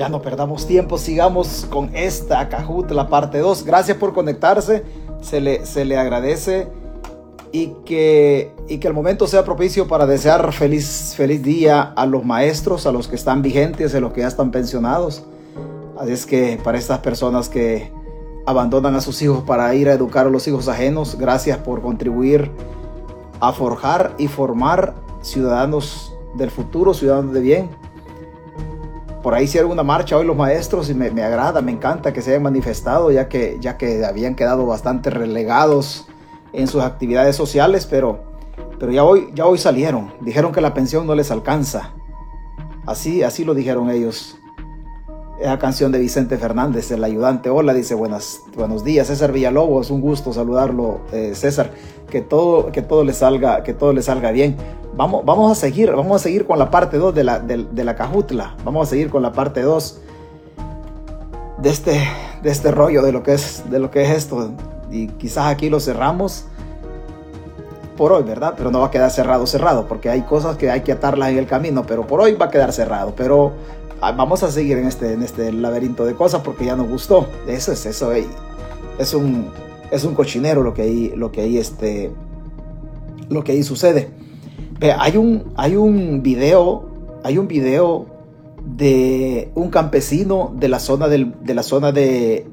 ya no perdamos tiempo, sigamos con esta Cajut, la parte 2. Gracias por conectarse, se le, se le agradece y que, y que el momento sea propicio para desear feliz, feliz día a los maestros, a los que están vigentes, a los que ya están pensionados. Así es que para estas personas que abandonan a sus hijos para ir a educar a los hijos ajenos, gracias por contribuir a forjar y formar ciudadanos del futuro, ciudadanos de bien por ahí hicieron una marcha hoy los maestros y me, agrada, me encanta que se hayan manifestado, ya que, ya que habían quedado bastante relegados en sus actividades sociales, pero, pero ya, hoy, ya hoy salieron. Dijeron que la pensión no les alcanza. Así, así lo dijeron ellos. Esa canción de Vicente Fernández, el ayudante. Hola, dice buenas, buenos días, César Villalobos, un gusto saludarlo, eh, César. Que todo, que todo le salga, que todo le salga bien. Vamos, vamos a seguir, vamos a seguir con la parte 2 de la, de, la cajutla. Vamos a seguir con la parte 2 de este, de este rollo, de lo, que es, de lo que es esto. Y quizás aquí lo cerramos por hoy, ¿verdad? Pero no va a quedar cerrado, cerrado, porque hay cosas que hay que atarlas en el camino, pero por hoy va a quedar cerrado. Pero vamos a seguir en este, en este laberinto de cosas porque ya nos gustó. Eso es eso. Es un, es un cochinero lo que ahí, lo que ahí, este, lo que ahí sucede. hay un, hay un video, hay un video de un campesino de la zona del, de la zona de,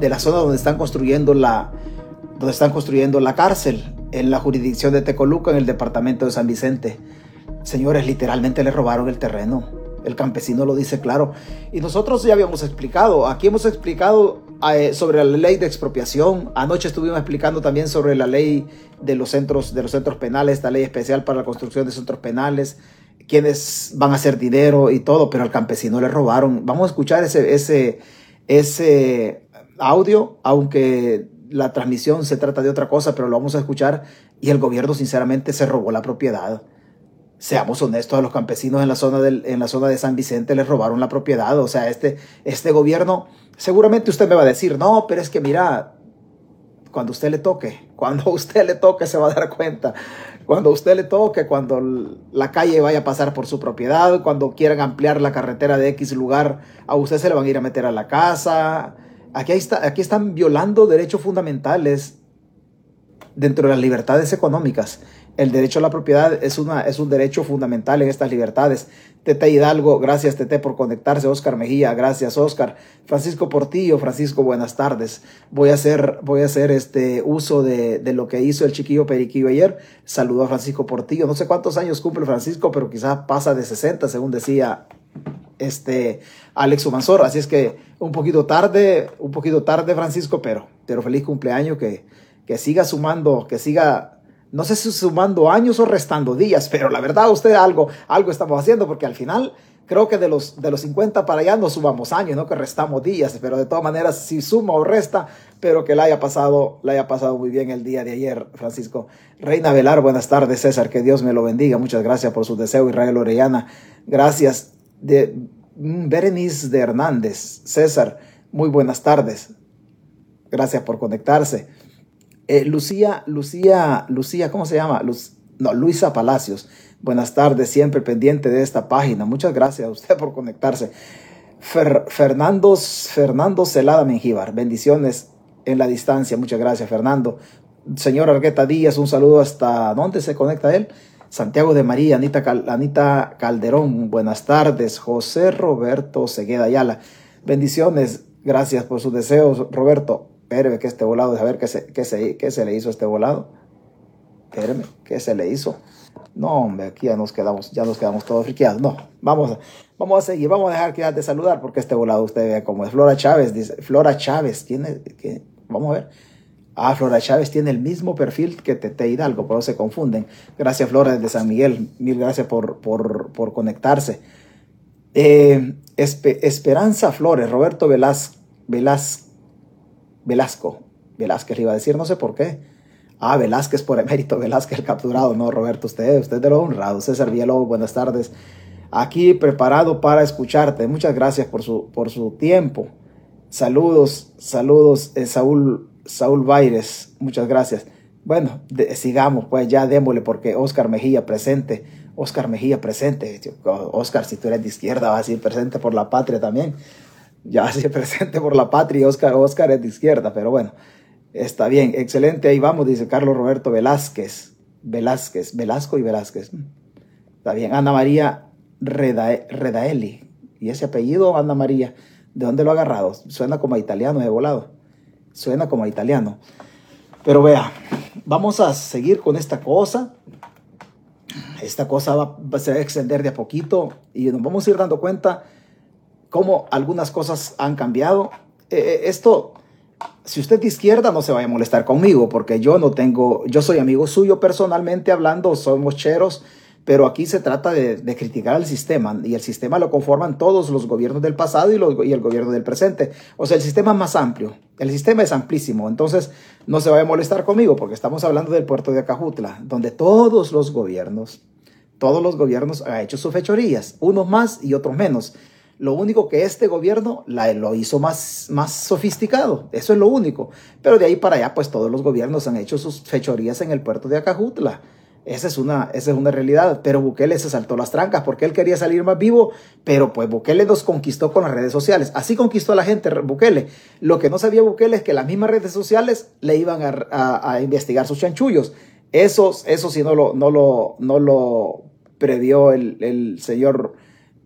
de la zona donde están construyendo la, donde están construyendo la cárcel en la jurisdicción de Tecoluca en el departamento de San Vicente. Señores, literalmente le robaron el terreno el campesino lo dice claro. Y nosotros ya habíamos explicado, aquí hemos explicado eh, sobre la ley de expropiación. Anoche estuvimos explicando también sobre la ley de los centros, de los centros penales, esta ley especial para la construcción de centros penales, quienes van a hacer dinero y todo, pero al campesino le robaron. Vamos a escuchar ese, ese, ese audio, aunque la transmisión se trata de otra cosa, pero lo vamos a escuchar. Y el gobierno sinceramente se robó la propiedad seamos honestos, a los campesinos en la zona, de San Vicente les robaron la propiedad. O sea, este, este gobierno, seguramente usted me va a decir, no, pero es que mira, cuando usted le toque, cuando usted le toque se va a dar cuenta. Cuando usted le toque, cuando la calle vaya a pasar por su propiedad, cuando quieran ampliar la carretera de X lugar, a usted se le van a ir a meter a la casa. Aquí están violando derechos fundamentales dentro de las libertades económicas. El derecho a la propiedad es, una, es un derecho fundamental en estas libertades. Tete Hidalgo, gracias Tete por conectarse. Oscar Mejía, gracias Oscar. Francisco Portillo, Francisco, buenas tardes. Voy a hacer, voy a hacer este uso de, lo que hizo el chiquillo Periquillo ayer. Saludo a Francisco Portillo. No sé cuántos años cumple Francisco, pero quizás pasa de 60, según decía este Alex Umansor. Así es que un poquito tarde, un poquito tarde Francisco, pero, pero feliz cumpleaños, que, que siga sumando, que siga no sé si sumando años o restando días, pero la verdad usted algo, algo estamos haciendo porque al final creo que de los, de los 50 para allá no sumamos años, no que restamos días, pero de todas maneras si suma o resta, pero que la haya pasado, la haya pasado muy bien el día de ayer, Francisco. Reina Velar, buenas tardes, César, que Dios me lo bendiga, muchas gracias por su deseo, Israel Orellana, gracias. De mm, Berenice de Hernández, César, muy buenas tardes, gracias por conectarse. Eh, Lucía, Lucía, Lucía, ¿cómo se llama? no, Luisa Palacios. Buenas tardes, siempre pendiente de esta página. Muchas gracias a usted por conectarse. Fernando, Fernando Celada Mengíbar, bendiciones en la distancia. Muchas gracias, Fernando. Señor Argueta Díaz, un saludo hasta dónde se conecta él. Santiago de María, Anita, Anita Calderón, buenas tardes. José Roberto Segueda Ayala, bendiciones. Gracias por sus deseos, Roberto. Espéreme que este volado, a ver qué se, qué, se, qué se le hizo a este volado. Espéreme, ¿qué se le hizo? No, hombre, aquí ya nos quedamos, ya nos quedamos todos friqueados. No, vamos, vamos a seguir, vamos a dejar que de saludar porque este volado usted ve cómo es. Flora Chávez, dice, Flora Chávez, tiene, que, vamos a ver. Ah, Flora Chávez tiene el mismo perfil que Tete Hidalgo, por eso se confunden. Gracias, Flora, desde San Miguel. Mil gracias por, por, por conectarse. Eh, Esperanza Flores, Roberto Velázquez, Velázquez Velasco. Velázquez le iba a decir, no sé por qué. Ah, Velázquez por emérito, Velázquez el capturado. No, Roberto, usted, usted de lo honrado. César Villalobos, buenas tardes. Aquí preparado para escucharte. Muchas gracias por su, por su tiempo. Saludos, saludos, eh, Saúl, Saúl Baires. Muchas gracias. Bueno, sigamos, pues ya démosle porque Oscar Mejía presente. Oscar Mejía presente. Oscar, si tú eres de izquierda, vas a ir presente por la patria también. Ya ir presente por la patria. Oscar, Oscar es de izquierda, pero bueno, está bien. Excelente, ahí vamos, dice Carlos Roberto Velázquez. Velázquez, Velasco y Velázquez. Está bien. Ana María Redaeli. ¿Y ese apellido, Ana María? ¿De dónde lo ha agarrado? Suena como a italiano de volado. Suena como a italiano. Pero vea, vamos a seguir con esta cosa. Esta cosa va, se va a extender de a poquito y nos vamos a ir dando cuenta cómo algunas cosas han cambiado. Eh, eh, esto, si usted de izquierda, no se vaya a molestar conmigo, porque yo no tengo, yo soy amigo suyo personalmente hablando, somos cheros pero aquí se trata de, criticar al sistema y el sistema lo conforman todos los gobiernos del pasado y, y, el gobierno del presente. O sea, el sistema es más amplio, el sistema es amplísimo, entonces no se vaya a molestar conmigo porque estamos hablando del puerto de Acajutla, donde todos los gobiernos, todos los gobiernos han hecho sus fechorías, unos más y otros menos. Lo único que este gobierno lo hizo más, más sofisticado, eso es lo único. Pero de ahí para allá, pues todos los gobiernos han hecho sus fechorías en el puerto de Acajutla. Esa es, una, esa es una realidad, pero Bukele se saltó las trancas porque él quería salir más vivo, pero pues Bukele nos conquistó con las redes sociales. Así conquistó a la gente Bukele. Lo que no sabía Bukele es que las mismas redes sociales le iban a, investigar sus chanchullos. Eso, eso sí no lo, no lo, no lo previó el, el señor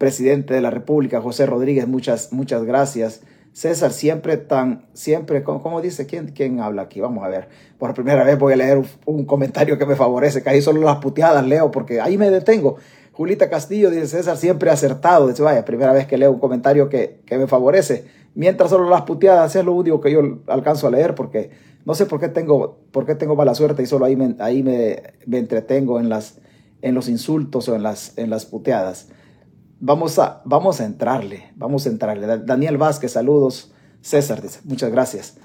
presidente de la República, José Rodríguez. Muchas, muchas gracias. César, siempre tan, siempre, ¿cómo, dice? ¿Quién, ¿Quién habla aquí? Vamos a ver. Por primera vez voy a leer un, comentario que me favorece, que ahí solo las puteadas leo, porque ahí me detengo. Julita Castillo dice, César, siempre acertado. Dice, vaya, primera vez que leo un comentario que, me favorece. Mientras solo las puteadas es lo único que yo alcanzo a leer, porque no sé por qué tengo, por qué tengo mala suerte y solo ahí me, ahí me, entretengo en, las, en los insultos o en las, en las puteadas vamos a, vamos a entrarle, vamos a entrarle. Daniel Vázquez, saludos. César dice, muchas gracias.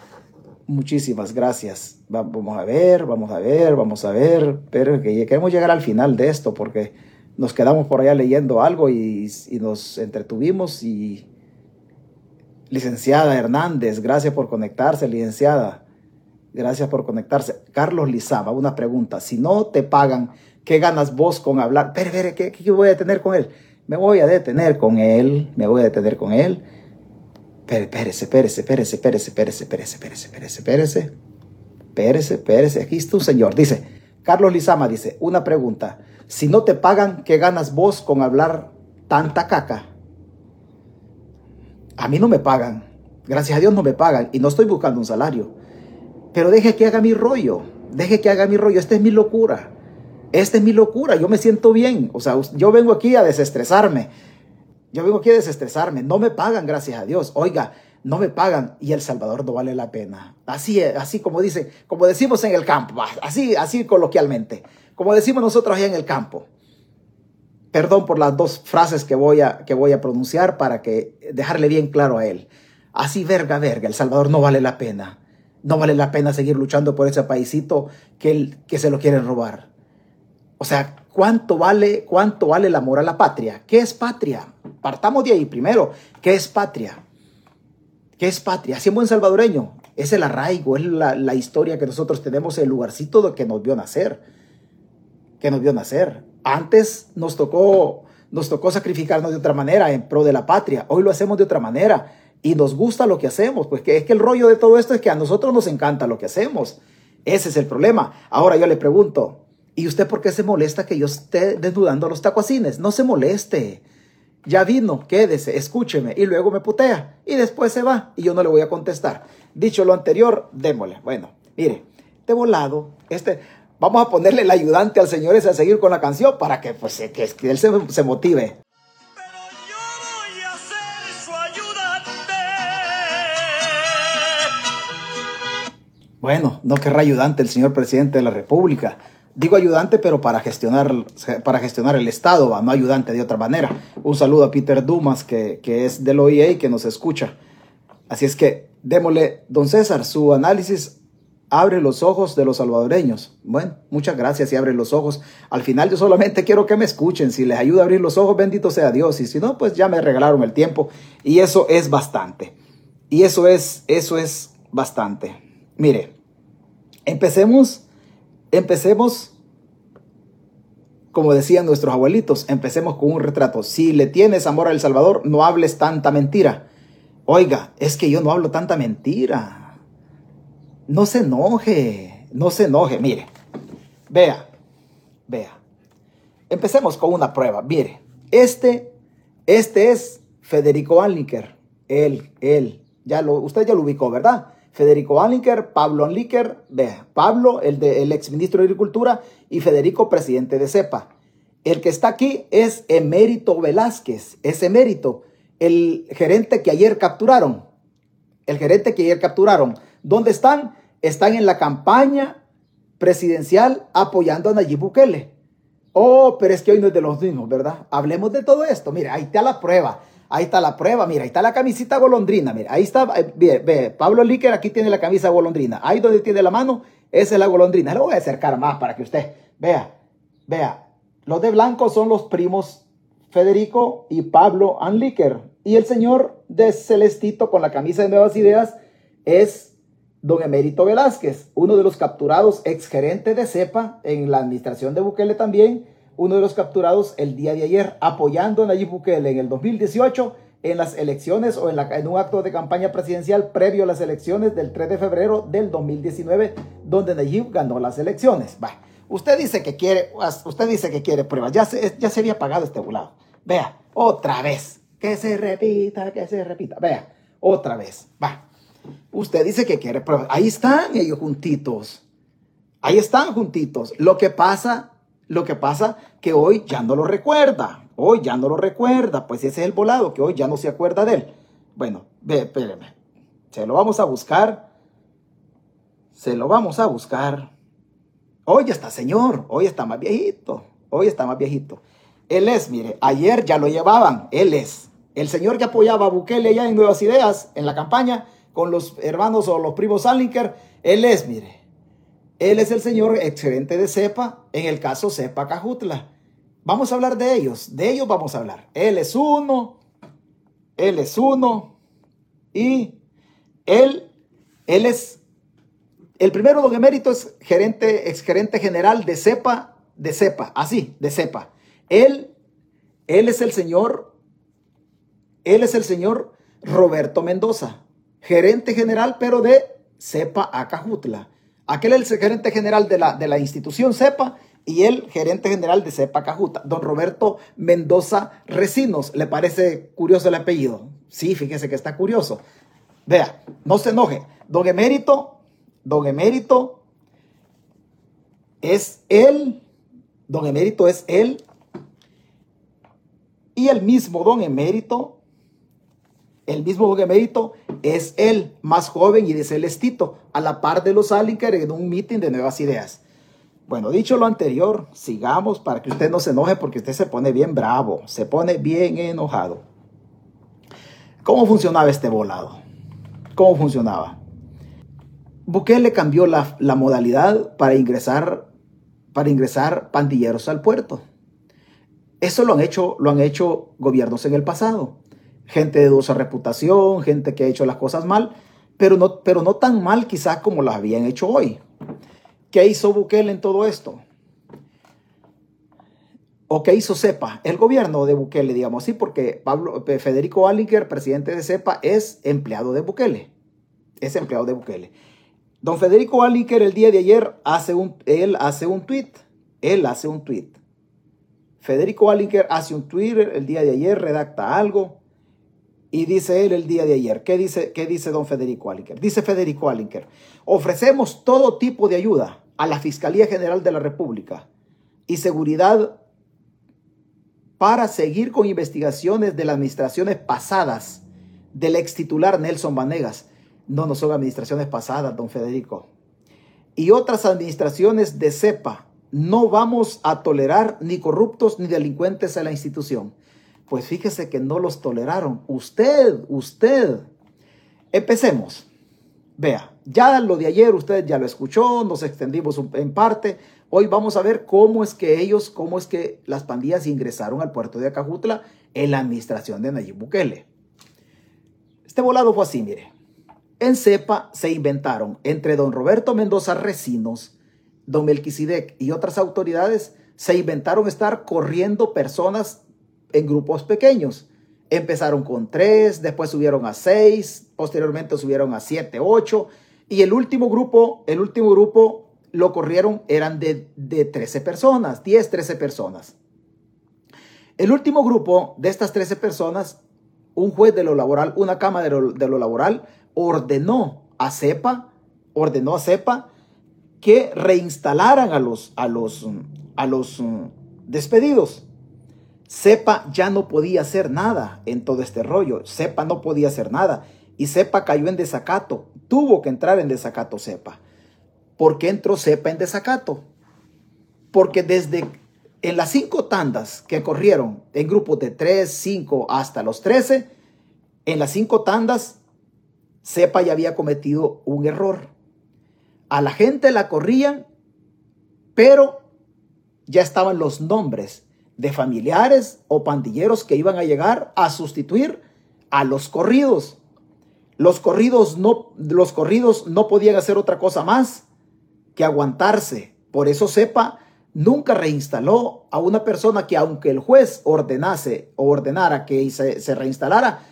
Muchísimas gracias. Vamos a ver, vamos a ver, vamos a ver. Pero que queremos llegar al final de esto porque nos quedamos por allá leyendo algo y, nos entretuvimos. Y licenciada Hernández, gracias por conectarse, licenciada. Gracias por conectarse. Carlos Lizama, una pregunta. Si no te pagan, ¿qué ganas vos con hablar? Pero, pero ¿qué, ¿qué voy a tener con él? Me voy a detener con él, me voy a detener con él. Espérese, espérese, espérese, espérese, espérese, espérese, espérese, espérese, espérese, espérese, espérese, aquí está un señor. Dice, Carlos Lizama dice, una pregunta, si no te pagan, ¿qué ganas vos con hablar tanta caca? A mí no me pagan, gracias a Dios no me pagan y no estoy buscando un salario. Pero deje que haga mi rollo, deje que haga mi rollo, esta es mi locura. Esta es mi locura, yo me siento bien. O sea, yo vengo aquí a desestresarme. Yo vengo aquí a desestresarme. No me pagan, gracias a Dios. Oiga, no me pagan y El Salvador no vale la pena. Así, así como dicen, como decimos en el campo, así, así coloquialmente, como decimos nosotros allá en el campo. Perdón por las dos frases que voy a, que voy a pronunciar para que dejarle bien claro a él. Así, verga, verga, El Salvador no vale la pena. No vale la pena seguir luchando por ese paisito que, que se lo quieren robar. O sea, ¿cuánto vale, ¿cuánto vale el amor a la patria? ¿Qué es patria? Partamos de ahí primero. ¿Qué es patria? ¿Qué es patria? Así en buen salvadoreño. Es el arraigo, es la, historia que nosotros tenemos, el lugarcito que nos vio nacer. Que nos vio nacer. Antes nos tocó, nos tocó sacrificarnos de otra manera en pro de la patria. Hoy lo hacemos de otra manera y nos gusta lo que hacemos. Pues que es que el rollo de todo esto es que a nosotros nos encanta lo que hacemos. Ese es el problema. Ahora yo le pregunto, ¿Y usted por qué se molesta que yo esté desnudando los tacuacines? No se moleste. Ya vino, quédese, escúcheme y luego me putea y después se va y yo no le voy a contestar. Dicho lo anterior, démosle. Bueno, mire, de volado, este, vamos a ponerle el ayudante al señor ese a seguir con la canción para que, pues, que, que él se, se motive. Bueno, no querrá ayudante el señor presidente de la República digo ayudante, pero para gestionar, para gestionar el Estado, no ayudante de otra manera. Un saludo a Peter Dumas, que, que es del OIA y que nos escucha. Así es que démosle, don César, su análisis abre los ojos de los salvadoreños. Bueno, muchas gracias y abre los ojos. Al final yo solamente quiero que me escuchen. Si les ayuda a abrir los ojos, bendito sea Dios. Y si no, pues ya me regalaron el tiempo. Y eso es bastante. Y eso es, eso es bastante. Mire, empecemos Empecemos como decían nuestros abuelitos, empecemos con un retrato. Si le tienes amor al Salvador, no hables tanta mentira. Oiga, es que yo no hablo tanta mentira. No se enoje, no se enoje. Mire, vea, vea. Empecemos con una prueba. Mire, este, este es Federico Anliker. Él, él, ya lo, usted ya lo ubicó, ¿verdad? Federico Anliker, Pablo Anliker, Pablo, el, de, el exministro de Agricultura, y Federico, presidente de CEPA. El que está aquí es Emérito Velázquez, es Emérito, el gerente que ayer capturaron. El gerente que ayer capturaron. ¿Dónde están? Están en la campaña presidencial apoyando a Nayib Bukele. Oh, pero es que hoy no es de los mismos, ¿verdad? Hablemos de todo esto. Mira, ahí está la prueba. Ahí está la prueba, mira, ahí está la camisita golondrina, mira, ahí está, eh, ve, ve, Pablo Líquer aquí tiene la camisa golondrina, ahí donde tiene la mano, esa es la golondrina, lo voy a acercar más para que usted vea, vea, los de blanco son los primos Federico y Pablo Anliker, y el señor de Celestito con la camisa de Nuevas Ideas es don Emérito Velázquez, uno de los capturados exgerente de CEPA en la administración de Bukele también, uno de los capturados el día de ayer, apoyando a Nayib Bukele en el 2018 en las elecciones o en, un acto de campaña presidencial previo a las elecciones del 3 de febrero del 2019, donde Nayib ganó las elecciones. Va. Usted dice que quiere, usted dice que quiere pruebas. Ya se, ya se había pagado este volado. Vea, otra vez. Que se repita, que se repita. Vea, otra vez. Va. Usted dice que quiere pruebas. Ahí están ellos juntitos. Ahí están juntitos. Lo que pasa lo que pasa que hoy ya no lo recuerda. Hoy ya no lo recuerda. Pues ese es el volado, que hoy ya no se acuerda de él. Bueno, ve. Se lo vamos a buscar. Se lo vamos a buscar. Hoy está señor. Hoy está más viejito. Hoy está más viejito. Él es, mire, ayer ya lo llevaban. Él es. El señor que apoyaba a Bukele ya en Nuevas Ideas, en la campaña, con los hermanos o los primos Salinker. Él es, mire, él es el señor excelente de CEPA, en el caso CEPA Cajutla. Vamos a hablar de ellos, de ellos vamos a hablar. Él es uno, él es uno y él, él es, el primero don emérito es gerente, exgerente general de CEPA, de CEPA, así, de CEPA. Él, él es el señor, él es el señor Roberto Mendoza, gerente general, pero de CEPA Acajutla. Aquel es el gerente general de la, de la institución CEPA y el gerente general de CEPA Cajuta, don Roberto Mendoza Recinos. ¿Le parece curioso el apellido? Sí, fíjese que está curioso. Vea, no se enoje. Don Emérito, don Emérito es él, don Emérito es él y el mismo don Emérito el mismo don emérito es el más joven y de Celestito, a la par de los Alinker en un meeting de nuevas ideas. Bueno, dicho lo anterior, sigamos para que usted no se enoje porque usted se pone bien bravo, se pone bien enojado. ¿Cómo funcionaba este volado? ¿Cómo funcionaba? Bukele cambió la, la modalidad para ingresar, para ingresar pandilleros al puerto. Eso lo han hecho, lo han hecho gobiernos en el pasado gente de dudosa reputación, gente que ha hecho las cosas mal, pero no, pero no tan mal quizás como las habían hecho hoy. ¿Qué hizo Bukele en todo esto? ¿O qué hizo CEPA? El gobierno de Bukele, digamos así, porque Pablo, eh, Federico Allinger, presidente de CEPA, es empleado de Bukele. Es empleado de Bukele. Don Federico Allinger el día de ayer hace un, él hace un tweet. Él hace un tweet. Federico Allinger hace un Twitter el día de ayer, redacta algo y dice él el día de ayer, ¿qué dice, qué dice don Federico Alinker? Dice Federico Alinker, ofrecemos todo tipo de ayuda a la Fiscalía General de la República y seguridad para seguir con investigaciones de las administraciones pasadas del ex titular Nelson Vanegas. No, no son administraciones pasadas, don Federico. Y otras administraciones de CEPA. No vamos a tolerar ni corruptos ni delincuentes en la institución. Pues fíjese que no los toleraron. Usted, usted. Empecemos. Vea, ya lo de ayer usted ya lo escuchó, nos extendimos en parte. Hoy vamos a ver cómo es que ellos, cómo es que las pandillas ingresaron al puerto de Acajutla en la administración de Nayib Bukele. Este volado fue así, mire. En CEPA se inventaron entre don Roberto Mendoza Recinos, don Melquisedec y otras autoridades se inventaron estar corriendo personas en grupos pequeños. Empezaron con tres, después subieron a seis, posteriormente subieron a siete, ocho. Y el último grupo, el último grupo lo corrieron, eran de, de 13 personas, 10, 13 personas. El último grupo de estas 13 personas, un juez de lo laboral, una cámara de lo, de lo laboral, ordenó a CEPA, ordenó a CEPA que reinstalaran a los, a los, a los mm, despedidos. CEPA ya no podía hacer nada en todo este rollo. CEPA no podía hacer nada. Y CEPA cayó en desacato. Tuvo que entrar en desacato CEPA. ¿Por qué entró CEPA en desacato? Porque desde en las cinco tandas que corrieron en grupos de 3, 5 hasta los 13, en las cinco tandas, CEPA ya había cometido un error. A la gente la corrían, pero ya estaban los nombres de familiares o pandilleros que iban a llegar a sustituir a los corridos. Los corridos no, los corridos no podían hacer otra cosa más que aguantarse. Por eso sepa, nunca reinstaló a una persona que aunque el juez ordenase o ordenara que se, reinstalara,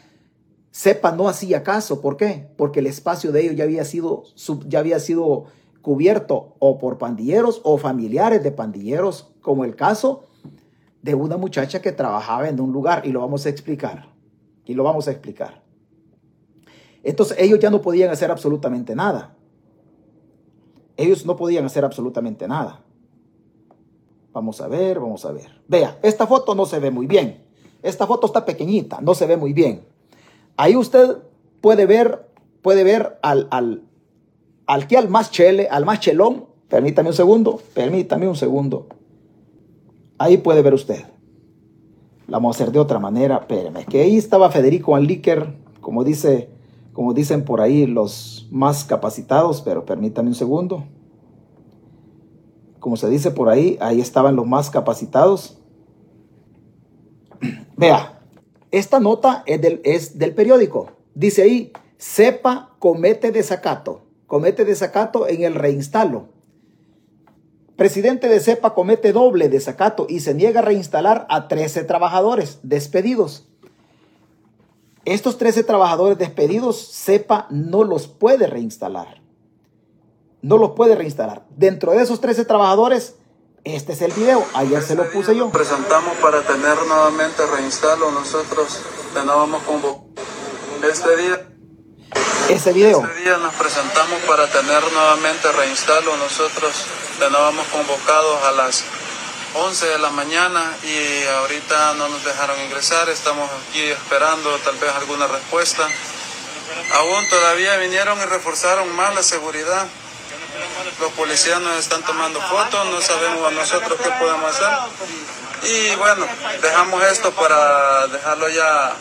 sepa no hacía caso. ¿Por qué? Porque el espacio de ellos ya había sido, ya había sido cubierto o por pandilleros o familiares de pandilleros, como el caso de una muchacha que trabajaba en un lugar y lo vamos a explicar. Y lo vamos a explicar. Entonces ellos ya no podían hacer absolutamente nada. Ellos no podían hacer absolutamente nada. Vamos a ver, vamos a ver. Vea, esta foto no se ve muy bien. Esta foto está pequeñita, no se ve muy bien. Ahí usted puede ver, puede ver al, al, al que al más chele, al más chelón. Permítame un segundo, permítame un segundo. Ahí puede ver usted. La vamos a hacer de otra manera. Espéreme, que ahí estaba Federico Anliker, como, dice, como dicen por ahí los más capacitados, pero permítame un segundo. Como se dice por ahí, ahí estaban los más capacitados. Vea, esta nota es del, es del periódico. Dice ahí, sepa comete desacato. Comete desacato en el reinstalo. Presidente de CEPA comete doble desacato y se niega a reinstalar a 13 trabajadores despedidos. Estos 13 trabajadores despedidos, CEPA no los puede reinstalar. No los puede reinstalar. Dentro de esos 13 trabajadores, este es el video. Ayer se lo puse yo. Presentamos para tener nuevamente reinstalo. Nosotros teníamos como este día. Ese video. Este día nos presentamos para tener nuevamente reinstalo. Nosotros Teníamos convocados a las 11 de la mañana y ahorita no nos dejaron ingresar. Estamos aquí esperando tal vez alguna respuesta. Aún todavía vinieron y reforzaron más la seguridad. Los policías nos están tomando fotos, no sabemos a nosotros qué podemos hacer. Y bueno, dejamos esto para dejarlo ya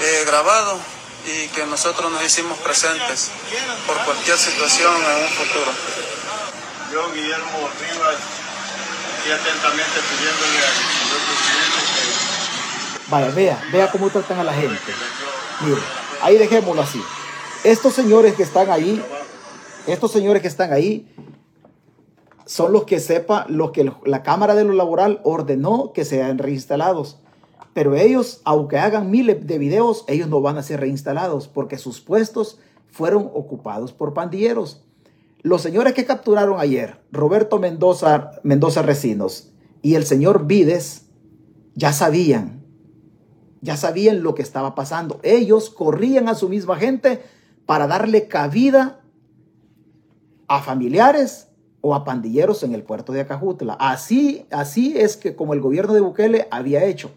eh, grabado y que nosotros nos hicimos presentes por cualquier situación en un futuro. Yo, Guillermo Rivas, y atentamente pidiéndole al señor presidente que... Vaya, vea, vea cómo tratan a la gente. Mire, ahí dejémoslo así. Estos señores que están ahí, estos señores que están ahí, son los que sepa, los que la Cámara de lo Laboral ordenó que sean reinstalados. Pero ellos, aunque hagan miles de videos, ellos no van a ser reinstalados porque sus puestos fueron ocupados por pandilleros. Los señores que capturaron ayer, Roberto Mendoza, Mendoza Recinos y el señor Vides, ya sabían, ya sabían lo que estaba pasando. Ellos corrían a su misma gente para darle cabida a familiares o a pandilleros en el puerto de Acajutla. Así, así es que como el gobierno de Bukele había hecho.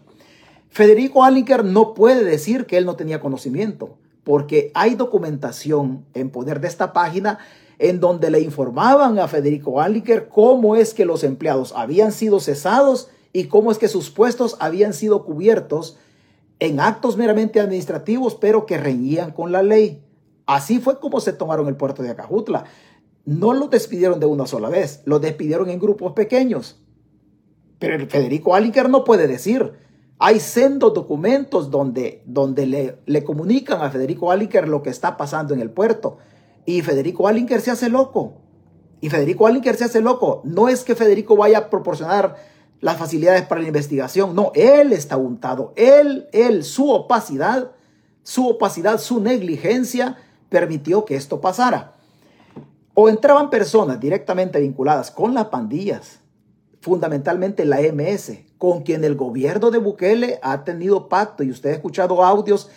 Federico Alinker no puede decir que él no tenía conocimiento, porque hay documentación en poder de esta página en donde le informaban a Federico Anliker cómo es que los empleados habían sido cesados y cómo es que sus puestos habían sido cubiertos en actos meramente administrativos, pero que reñían con la ley. Así fue como se tomaron el puerto de Acajutla. No los despidieron de una sola vez, los despidieron en grupos pequeños. Pero Federico Aliker no puede decir. Hay sendos documentos donde, donde le, le comunican a Federico Aliker lo que está pasando en el puerto. Y Federico Alinker se hace loco. Y Federico Alinker se hace loco. No es que Federico vaya a proporcionar las facilidades para la investigación. No, él está untado. Él, él, su opacidad, su opacidad, su negligencia permitió que esto pasara. O entraban personas directamente vinculadas con las pandillas, fundamentalmente la MS, con quien el gobierno de Bukele ha tenido pacto. Y usted ha escuchado audios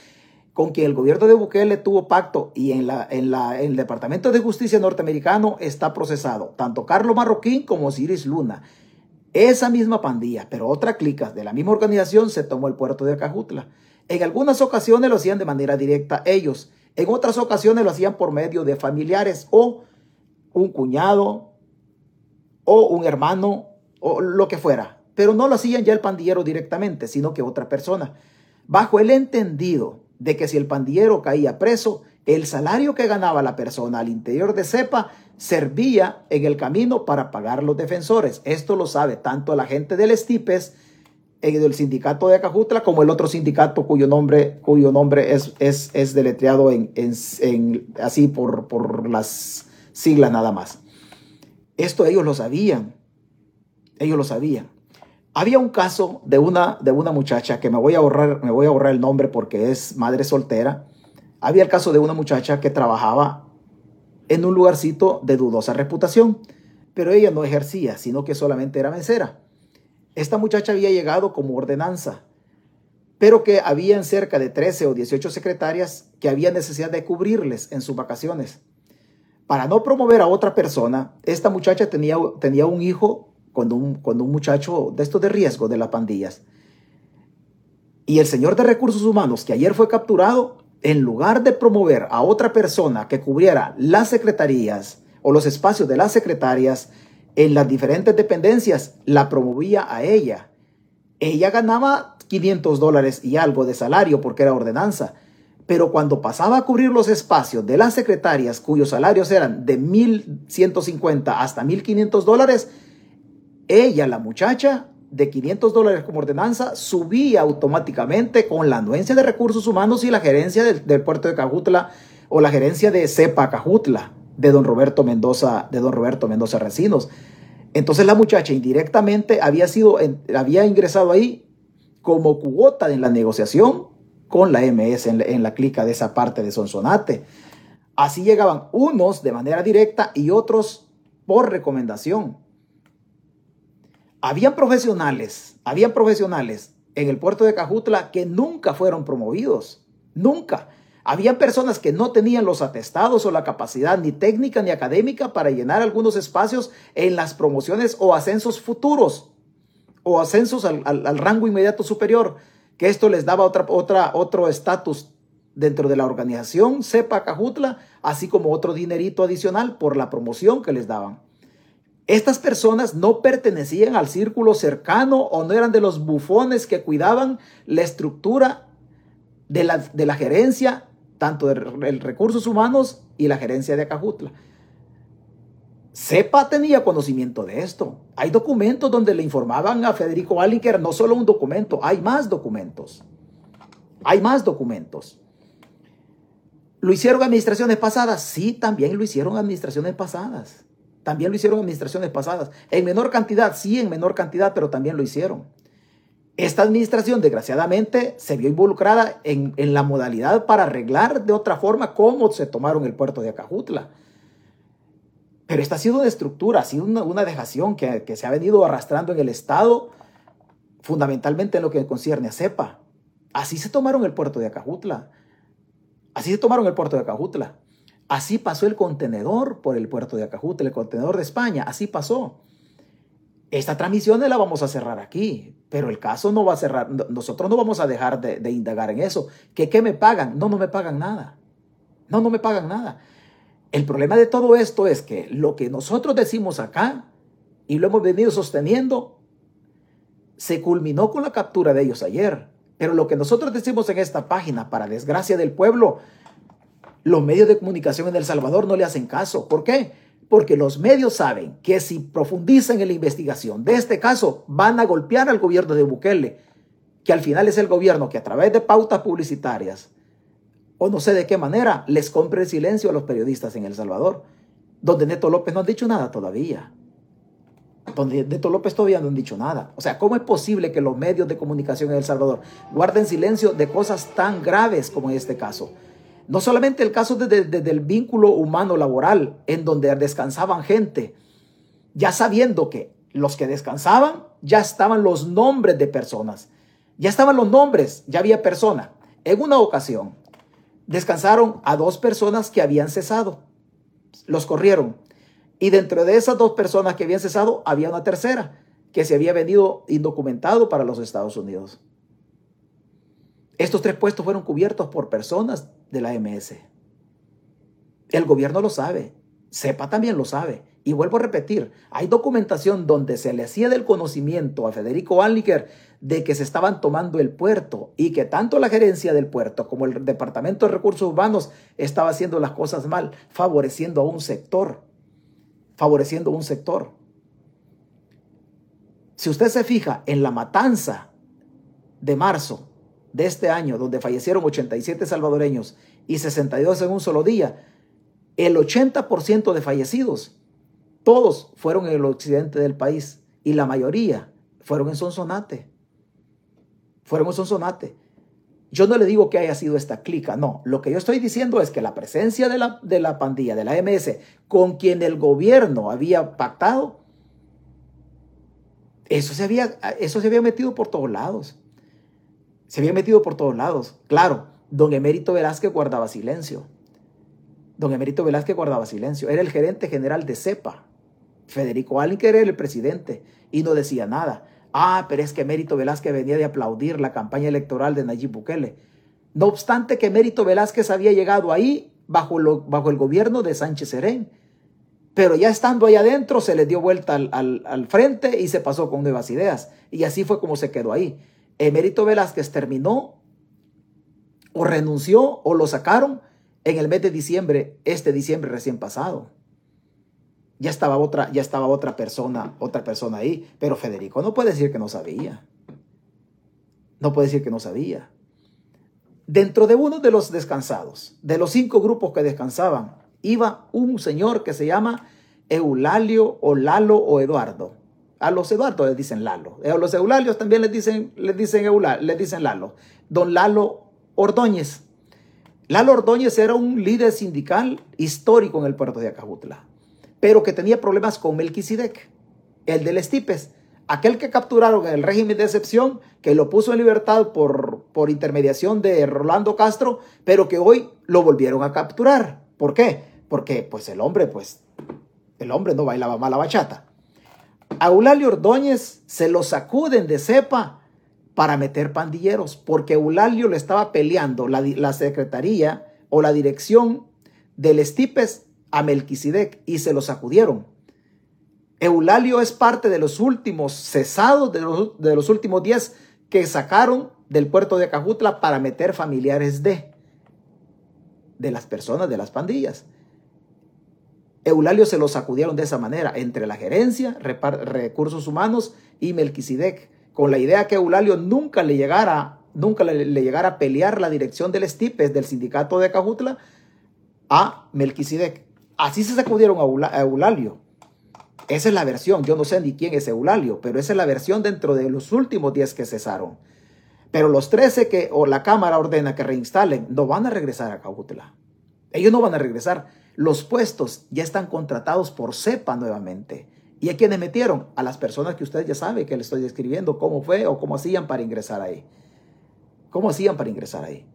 con quien el gobierno de Bukele tuvo pacto y en, la, en, la, el Departamento de Justicia norteamericano está procesado tanto Carlos Marroquín como Ciris Luna. Esa misma pandilla, pero otra clica de la misma organización se tomó el puerto de Acajutla. En algunas ocasiones lo hacían de manera directa ellos, en otras ocasiones lo hacían por medio de familiares o un cuñado o un hermano o lo que fuera, pero no lo hacían ya el pandillero directamente, sino que otra persona, bajo el entendido de que si el pandillero caía preso, el salario que ganaba la persona al interior de CEPA servía en el camino para pagar los defensores. Esto lo sabe tanto la gente del Estipes, del sindicato de Acajutla, como el otro sindicato cuyo nombre, cuyo nombre es, es, es deletreado en, en, así por, por las siglas nada más. Esto ellos lo sabían. Ellos lo sabían. Había un caso de una, de una muchacha que me voy, a ahorrar, me voy a ahorrar el nombre porque es madre soltera. Había el caso de una muchacha que trabajaba en un lugarcito de dudosa reputación, pero ella no ejercía, sino que solamente era mesera. Esta muchacha había llegado como ordenanza, pero que habían cerca de 13 o 18 secretarias que había necesidad de cubrirles en sus vacaciones. Para no promover a otra persona, esta muchacha tenía, tenía un hijo cuando un, un muchacho de estos de riesgo de las pandillas. Y el señor de recursos humanos que ayer fue capturado, en lugar de promover a otra persona que cubriera las secretarías o los espacios de las secretarias en las diferentes dependencias, la promovía a ella. Ella ganaba 500 dólares y algo de salario porque era ordenanza. Pero cuando pasaba a cubrir los espacios de las secretarias cuyos salarios eran de 1.150 hasta 1.500 dólares, ella, la muchacha, de 500 dólares como ordenanza, subía automáticamente con la anuencia de recursos humanos y la gerencia del, puerto de Cajutla o la gerencia de CEPA Cajutla de don Roberto Mendoza, de don Roberto Mendoza Recinos. Entonces la muchacha indirectamente había sido, había ingresado ahí como cuota en la negociación con la MS en, en la clica de esa parte de Sonsonate. Así llegaban unos de manera directa y otros por recomendación. Habían profesionales, habían profesionales en el puerto de Cajutla que nunca fueron promovidos, nunca. Habían personas que no tenían los atestados o la capacidad ni técnica ni académica para llenar algunos espacios en las promociones o ascensos futuros o ascensos al, rango inmediato superior, que esto les daba otra, otra, otro estatus dentro de la organización CEPA Cajutla, así como otro dinerito adicional por la promoción que les daban. Estas personas no pertenecían al círculo cercano o no eran de los bufones que cuidaban la estructura de la, de la gerencia, tanto de, recursos humanos y la gerencia de Acajutla. Sepa tenía conocimiento de esto. Hay documentos donde le informaban a Federico era no solo un documento, hay más documentos. Hay más documentos. ¿Lo hicieron administraciones pasadas? Sí, también lo hicieron administraciones pasadas. También lo hicieron administraciones pasadas. En menor cantidad, sí, en menor cantidad, pero también lo hicieron. Esta administración, desgraciadamente, se vio involucrada en, la modalidad para arreglar de otra forma cómo se tomaron el puerto de Acajutla. Pero esta ha sido una estructura, ha sido una, dejación que, que, se ha venido arrastrando en el Estado, fundamentalmente en lo que concierne a CEPA. Así se tomaron el puerto de Acajutla. Así se tomaron el puerto de Acajutla. Así pasó el contenedor por el puerto de Acajutla, el contenedor de España, así pasó. Esta transmisión la vamos a cerrar aquí, pero el caso no va a cerrar. Nosotros no vamos a dejar de, indagar en eso. ¿Que qué me pagan? No, no me pagan nada. No, no me pagan nada. El problema de todo esto es que lo que nosotros decimos acá y lo hemos venido sosteniendo, se culminó con la captura de ellos ayer. Pero lo que nosotros decimos en esta página, para desgracia del pueblo, los medios de comunicación en El Salvador no le hacen caso. ¿Por qué? Porque los medios saben que si profundizan en la investigación de este caso, van a golpear al gobierno de Bukele, que al final es el gobierno que a través de pautas publicitarias, o no sé de qué manera, les compre el silencio a los periodistas en El Salvador. donde Neto López no han dicho nada todavía. Donde Neto López todavía no han dicho nada. O sea, ¿cómo es posible que los medios de comunicación en El Salvador guarden silencio de cosas tan graves como en este caso? No solamente el caso desde el vínculo humano laboral, en donde descansaban gente, ya sabiendo que los que descansaban ya estaban los nombres de personas, ya estaban los nombres, ya había persona. En una ocasión, descansaron a dos personas que habían cesado, los corrieron. Y dentro de esas dos personas que habían cesado, había una tercera que se había venido indocumentado para los Estados Unidos. Estos tres puestos fueron cubiertos por personas de la MS. El gobierno lo sabe, sepa también lo sabe. Y vuelvo a repetir, hay documentación donde se le hacía del conocimiento a Federico Anliker de que se estaban tomando el puerto y que tanto la gerencia del puerto como el Departamento de Recursos Humanos estaba haciendo las cosas mal, favoreciendo a un sector, favoreciendo a un sector. Si usted se fija en la matanza de marzo de este año, donde fallecieron 87 salvadoreños y 62 en un solo día, el 80% de fallecidos, todos fueron en el occidente del país y la mayoría fueron en Sonsonate. Fueron en Sonsonate. Yo no le digo que haya sido esta clica, no. Lo que yo estoy diciendo es que la presencia de la, de la pandilla, de la MS, con quien el gobierno había pactado, eso se había, eso se había metido por todos lados. Se había metido por todos lados. Claro, don Emérito Velázquez guardaba silencio. Don Emérito Velázquez guardaba silencio. Era el gerente general de CEPA. Federico Alinker era el presidente y no decía nada. Ah, pero es que Emérito Velázquez venía de aplaudir la campaña electoral de Nayib Bukele. No obstante que Emérito Velázquez había llegado ahí bajo, el gobierno de Sánchez Serén. Pero ya estando ahí adentro se le dio vuelta al, al frente y se pasó con nuevas ideas. Y así fue como se quedó ahí. Emérito Velázquez terminó o renunció o lo sacaron en el mes de diciembre, este diciembre recién pasado. Ya estaba otra, ya estaba otra persona, otra persona ahí, pero Federico no puede decir que no sabía. No puede decir que no sabía. Dentro de uno de los descansados, de los cinco grupos que descansaban, iba un señor que se llama Eulalio o Lalo o Eduardo. A los Eduardo les dicen Lalo. A los Eulalios también les dicen, les dicen, les dicen Lalo. Don Lalo Ordóñez. Lalo Ordóñez era un líder sindical histórico en el puerto de Acajutla, pero que tenía problemas con Melquisedec, el del Estipes, aquel que capturaron en el régimen de excepción, que lo puso en libertad por, por intermediación de Rolando Castro, pero que hoy lo volvieron a capturar. ¿Por qué? Porque pues el hombre, pues, el hombre no bailaba mala bachata. A Eulalio Ordóñez se lo sacuden de cepa para meter pandilleros, porque Eulalio le estaba peleando la, secretaría o la dirección del Estipes a Melquisedec y se lo sacudieron. Eulalio es parte de los últimos cesados, de los, de los últimos días que sacaron del puerto de Cajutla para meter familiares de, de las personas, de las pandillas. Eulalio se lo sacudieron de esa manera entre la gerencia, recursos humanos y Melquisedec, con la idea que Eulalio nunca le llegara, nunca le, llegara a pelear la dirección del Estipes del sindicato de Cajutla a Melquisedec. Así se sacudieron a Eulalio. Esa es la versión. Yo no sé ni quién es Eulalio, pero esa es la versión dentro de los últimos 10 que cesaron. Pero los 13 que o la Cámara ordena que reinstalen no van a regresar a Cajutla. Ellos no van a regresar los puestos ya están contratados por CEPA nuevamente. ¿Y a quienes metieron? A las personas que usted ya sabe que le estoy describiendo cómo fue o cómo hacían para ingresar ahí. ¿Cómo hacían para ingresar ahí?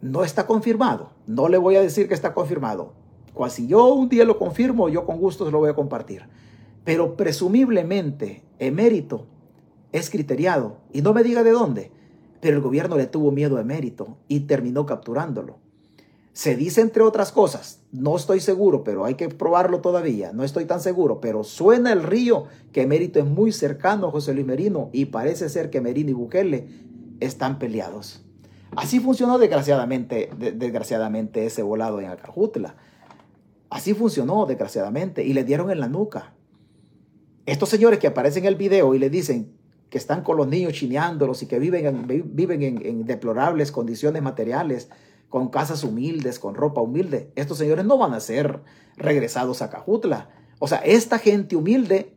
No está confirmado. No le voy a decir que está confirmado. Si yo un día lo confirmo, yo con gusto se lo voy a compartir. Pero presumiblemente, emérito es criteriado. Y no me diga de dónde. Pero el gobierno le tuvo miedo a emérito y terminó capturándolo. Se dice entre otras cosas, no estoy seguro, pero hay que probarlo todavía, no estoy tan seguro, pero suena el río que Mérito es muy cercano a José Luis Merino y parece ser que Merino y Bukele están peleados. Así funcionó desgraciadamente, desgraciadamente ese volado en Acajutla. Así funcionó desgraciadamente y le dieron en la nuca. Estos señores que aparecen en el video y le dicen que están con los niños chineándolos y que viven viven en deplorables condiciones materiales, con casas humildes, con ropa humilde. Estos señores no van a ser regresados a Cajutla. O sea, esta gente humilde,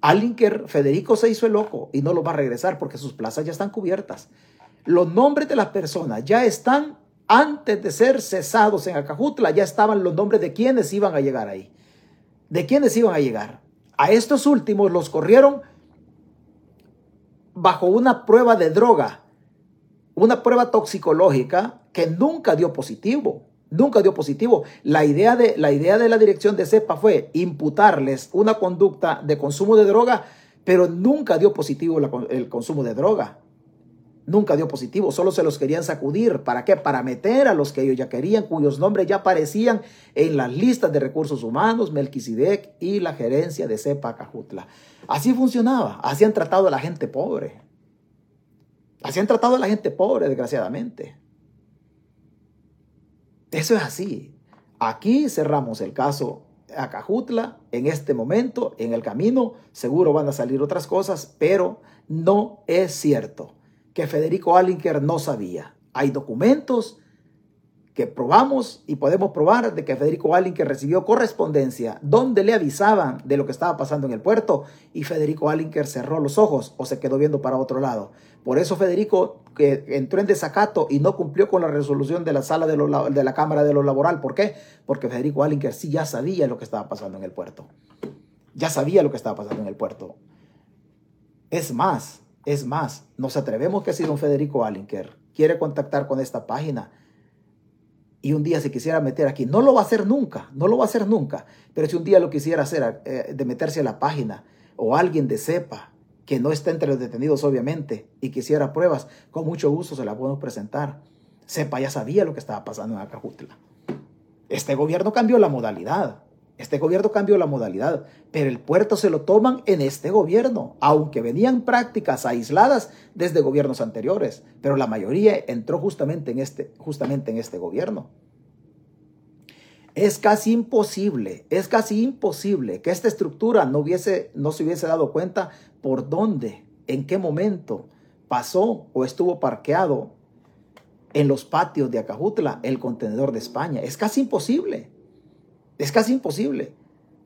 Alinker Federico se hizo el loco y no lo va a regresar porque sus plazas ya están cubiertas. Los nombres de las personas ya están antes de ser cesados en Acajutla, ya estaban los nombres de quienes iban a llegar ahí. De quienes iban a llegar. A estos últimos los corrieron bajo una prueba de droga, una prueba toxicológica que nunca dio positivo. Nunca dio positivo. La idea de la, idea de la dirección de CEPA fue imputarles una conducta de consumo de droga, pero nunca dio positivo el consumo de droga nunca dio positivo, solo se los querían sacudir. ¿Para qué? Para meter a los que ellos ya querían, cuyos nombres ya aparecían en las listas de recursos humanos, Melquisedec y la gerencia de CEPA Cajutla. Así funcionaba, así han tratado a la gente pobre. Así han tratado a la gente pobre, desgraciadamente. Eso es así. Aquí cerramos el caso a Cajutla en este momento, en el camino. Seguro van a salir otras cosas, pero no es cierto que Federico Allinker no sabía. Hay documentos que probamos y podemos probar de que Federico Allinker recibió correspondencia donde le avisaban de lo que estaba pasando en el puerto y Federico Allinker cerró los ojos o se quedó viendo para otro lado. Por eso Federico que entró en desacato y no cumplió con la resolución de la sala de, la Cámara de lo Laboral. ¿Por qué? Porque Federico Allinker sí ya sabía lo que estaba pasando en el puerto. Ya sabía lo que estaba pasando en el puerto. Es más, es más, nos atrevemos que si don Federico Allinker quiere contactar con esta página y un día se quisiera meter aquí, no lo va a hacer nunca, no lo va a hacer nunca, pero si un día lo quisiera hacer eh, de meterse a la página o alguien de sepa que no está entre los detenidos obviamente y quisiera pruebas, con mucho gusto se la podemos presentar. Sepa ya sabía lo que estaba pasando en Acajutla. Este gobierno cambió la modalidad. Este gobierno cambió la modalidad, pero el puerto se lo toman en este gobierno, aunque venían prácticas aisladas desde gobiernos anteriores, pero la mayoría entró justamente en este, justamente en este gobierno. Es casi imposible, es casi imposible que esta estructura no, hubiese, no se hubiese dado cuenta por dónde, en qué momento pasó o estuvo parqueado en los patios de Acajutla el contenedor de España. Es casi imposible. Es casi imposible.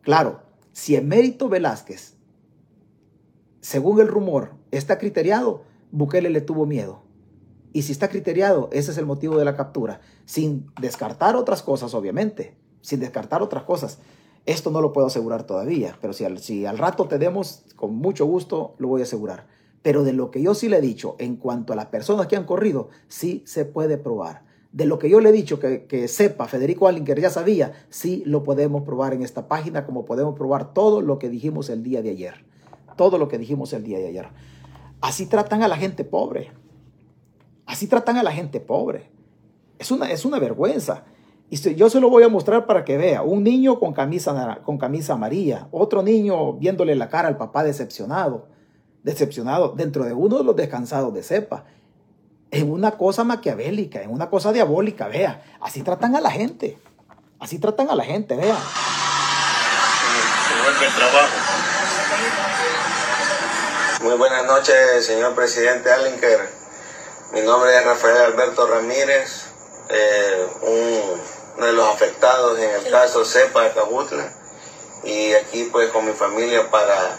Claro, si Emérito Velázquez, según el rumor, está criteriado, Bukele le tuvo miedo. Y si está criteriado, ese es el motivo de la captura. Sin descartar otras cosas, obviamente. Sin descartar otras cosas. Esto no lo puedo asegurar todavía, pero si al, si al rato tenemos, con mucho gusto, lo voy a asegurar. Pero de lo que yo sí le he dicho en cuanto a las personas que han corrido, sí se puede probar de lo que yo le he dicho que, sepa, Federico Allinker ya sabía, sí lo podemos probar en esta página, como podemos probar todo lo que dijimos el día de ayer. Todo lo que dijimos el día de ayer. Así tratan a la gente pobre. Así tratan a la gente pobre. Es una, es una vergüenza. Y yo se lo voy a mostrar para que vea. Un niño con camisa, con camisa amarilla. Otro niño viéndole la cara al papá decepcionado. Decepcionado dentro de uno de los descansados de cepa en una cosa maquiavélica, en una cosa diabólica, vea. Así tratan a la gente. Así tratan a la gente, vea. Muy buenas noches, señor presidente Allinker. Mi nombre es Rafael Alberto Ramírez, eh, uno de los afectados en el caso CEPA de Cabutla. Y aquí pues con mi familia para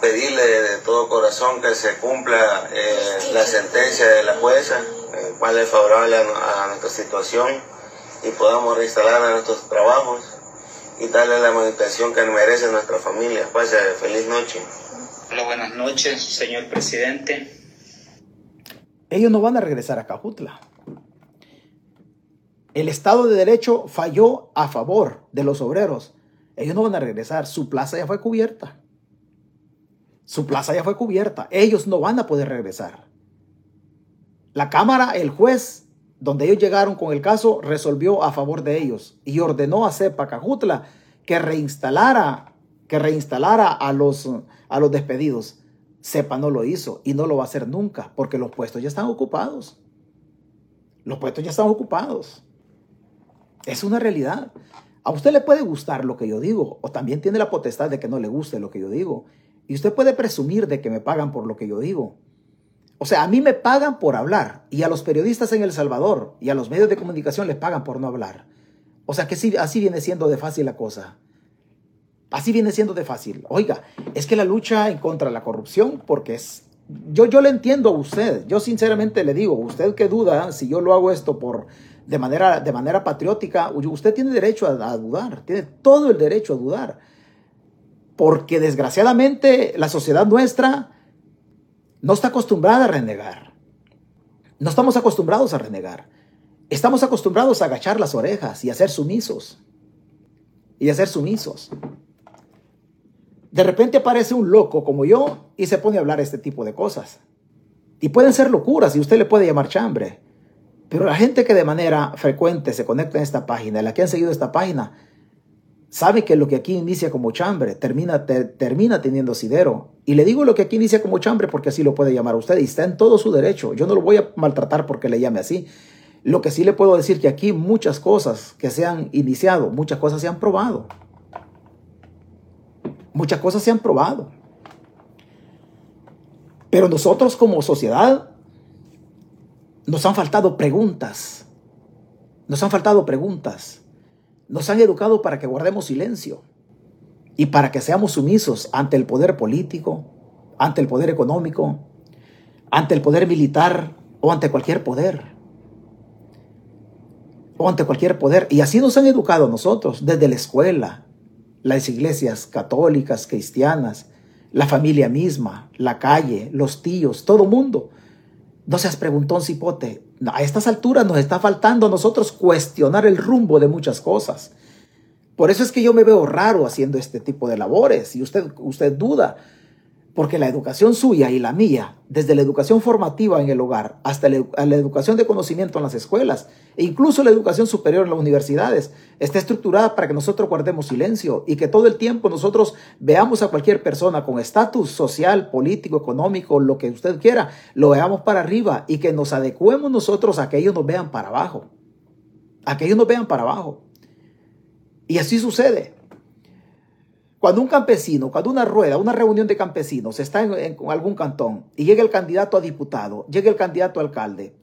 pedirle de todo corazón que se cumpla eh, la sentencia de la jueza, el cual es favorable a, nuestra situación y podamos reinstalar a nuestros trabajos y darle la meditación que merece nuestra familia. Pase feliz noche. Hola, buenas noches, señor presidente. Ellos no van a regresar a Cajutla. El Estado de Derecho falló a favor de los obreros. Ellos no van a regresar. Su plaza ya fue cubierta. Su plaza ya fue cubierta. Ellos no van a poder regresar. La Cámara, el juez, donde ellos llegaron con el caso, resolvió a favor de ellos y ordenó a Cepa Cajutla que reinstalara, que reinstalara a los, a los despedidos. Cepa no lo hizo y no lo va a hacer nunca porque los puestos ya están ocupados. Los puestos ya están ocupados. Es una realidad. A usted le puede gustar lo que yo digo o también tiene la potestad de que no le guste lo que yo digo. Y usted puede presumir de que me pagan por lo que yo digo. O sea, a mí me pagan por hablar y a los periodistas en El Salvador y a los medios de comunicación les pagan por no hablar. O sea que sí, así viene siendo de fácil la cosa. Así viene siendo de fácil. Oiga, es que la lucha en contra de la corrupción, porque es... Yo, yo le entiendo a usted, yo sinceramente le digo, usted que duda si yo lo hago esto por, de, manera, de manera patriótica, usted tiene derecho a, a dudar, tiene todo el derecho a dudar. Porque desgraciadamente la sociedad nuestra no está acostumbrada a renegar. No estamos acostumbrados a renegar. Estamos acostumbrados a agachar las orejas y a ser sumisos. Y a ser sumisos. De repente aparece un loco como yo y se pone a hablar este tipo de cosas. Y pueden ser locuras y usted le puede llamar chambre. Pero la gente que de manera frecuente se conecta en esta página, la que han seguido esta página, sabe que lo que aquí inicia como chambre termina, termina teniendo sidero. Y le digo lo que aquí inicia como chambre porque así lo puede llamar usted y está en todo su derecho. Yo no lo voy a maltratar porque le llame así. Lo que sí le puedo decir que aquí muchas cosas que se han iniciado, muchas cosas se han probado. Muchas cosas se han probado. Pero nosotros como sociedad nos han faltado preguntas. Nos han faltado preguntas. Nos han educado para que guardemos silencio y para que seamos sumisos ante el poder político, ante el poder económico, ante el poder militar o ante cualquier poder. O ante cualquier poder. Y así nos han educado nosotros desde la escuela, las iglesias católicas, cristianas, la familia misma, la calle, los tíos, todo mundo. No seas preguntón cipote, a estas alturas nos está faltando a nosotros cuestionar el rumbo de muchas cosas. Por eso es que yo me veo raro haciendo este tipo de labores y usted, usted duda, porque la educación suya y la mía, desde la educación formativa en el hogar hasta la, educación de conocimiento en las escuelas e incluso la educación superior en las universidades, está estructurada para que nosotros guardemos silencio y que todo el tiempo nosotros veamos a cualquier persona con estatus social, político, económico, lo que usted quiera, lo veamos para arriba y que nos adecuemos nosotros a que ellos nos vean para abajo, a que ellos nos vean para abajo. Y así sucede. Cuando un campesino, cuando una rueda, una reunión de campesinos está en, algún cantón y llega el candidato a diputado, llega el candidato a alcalde,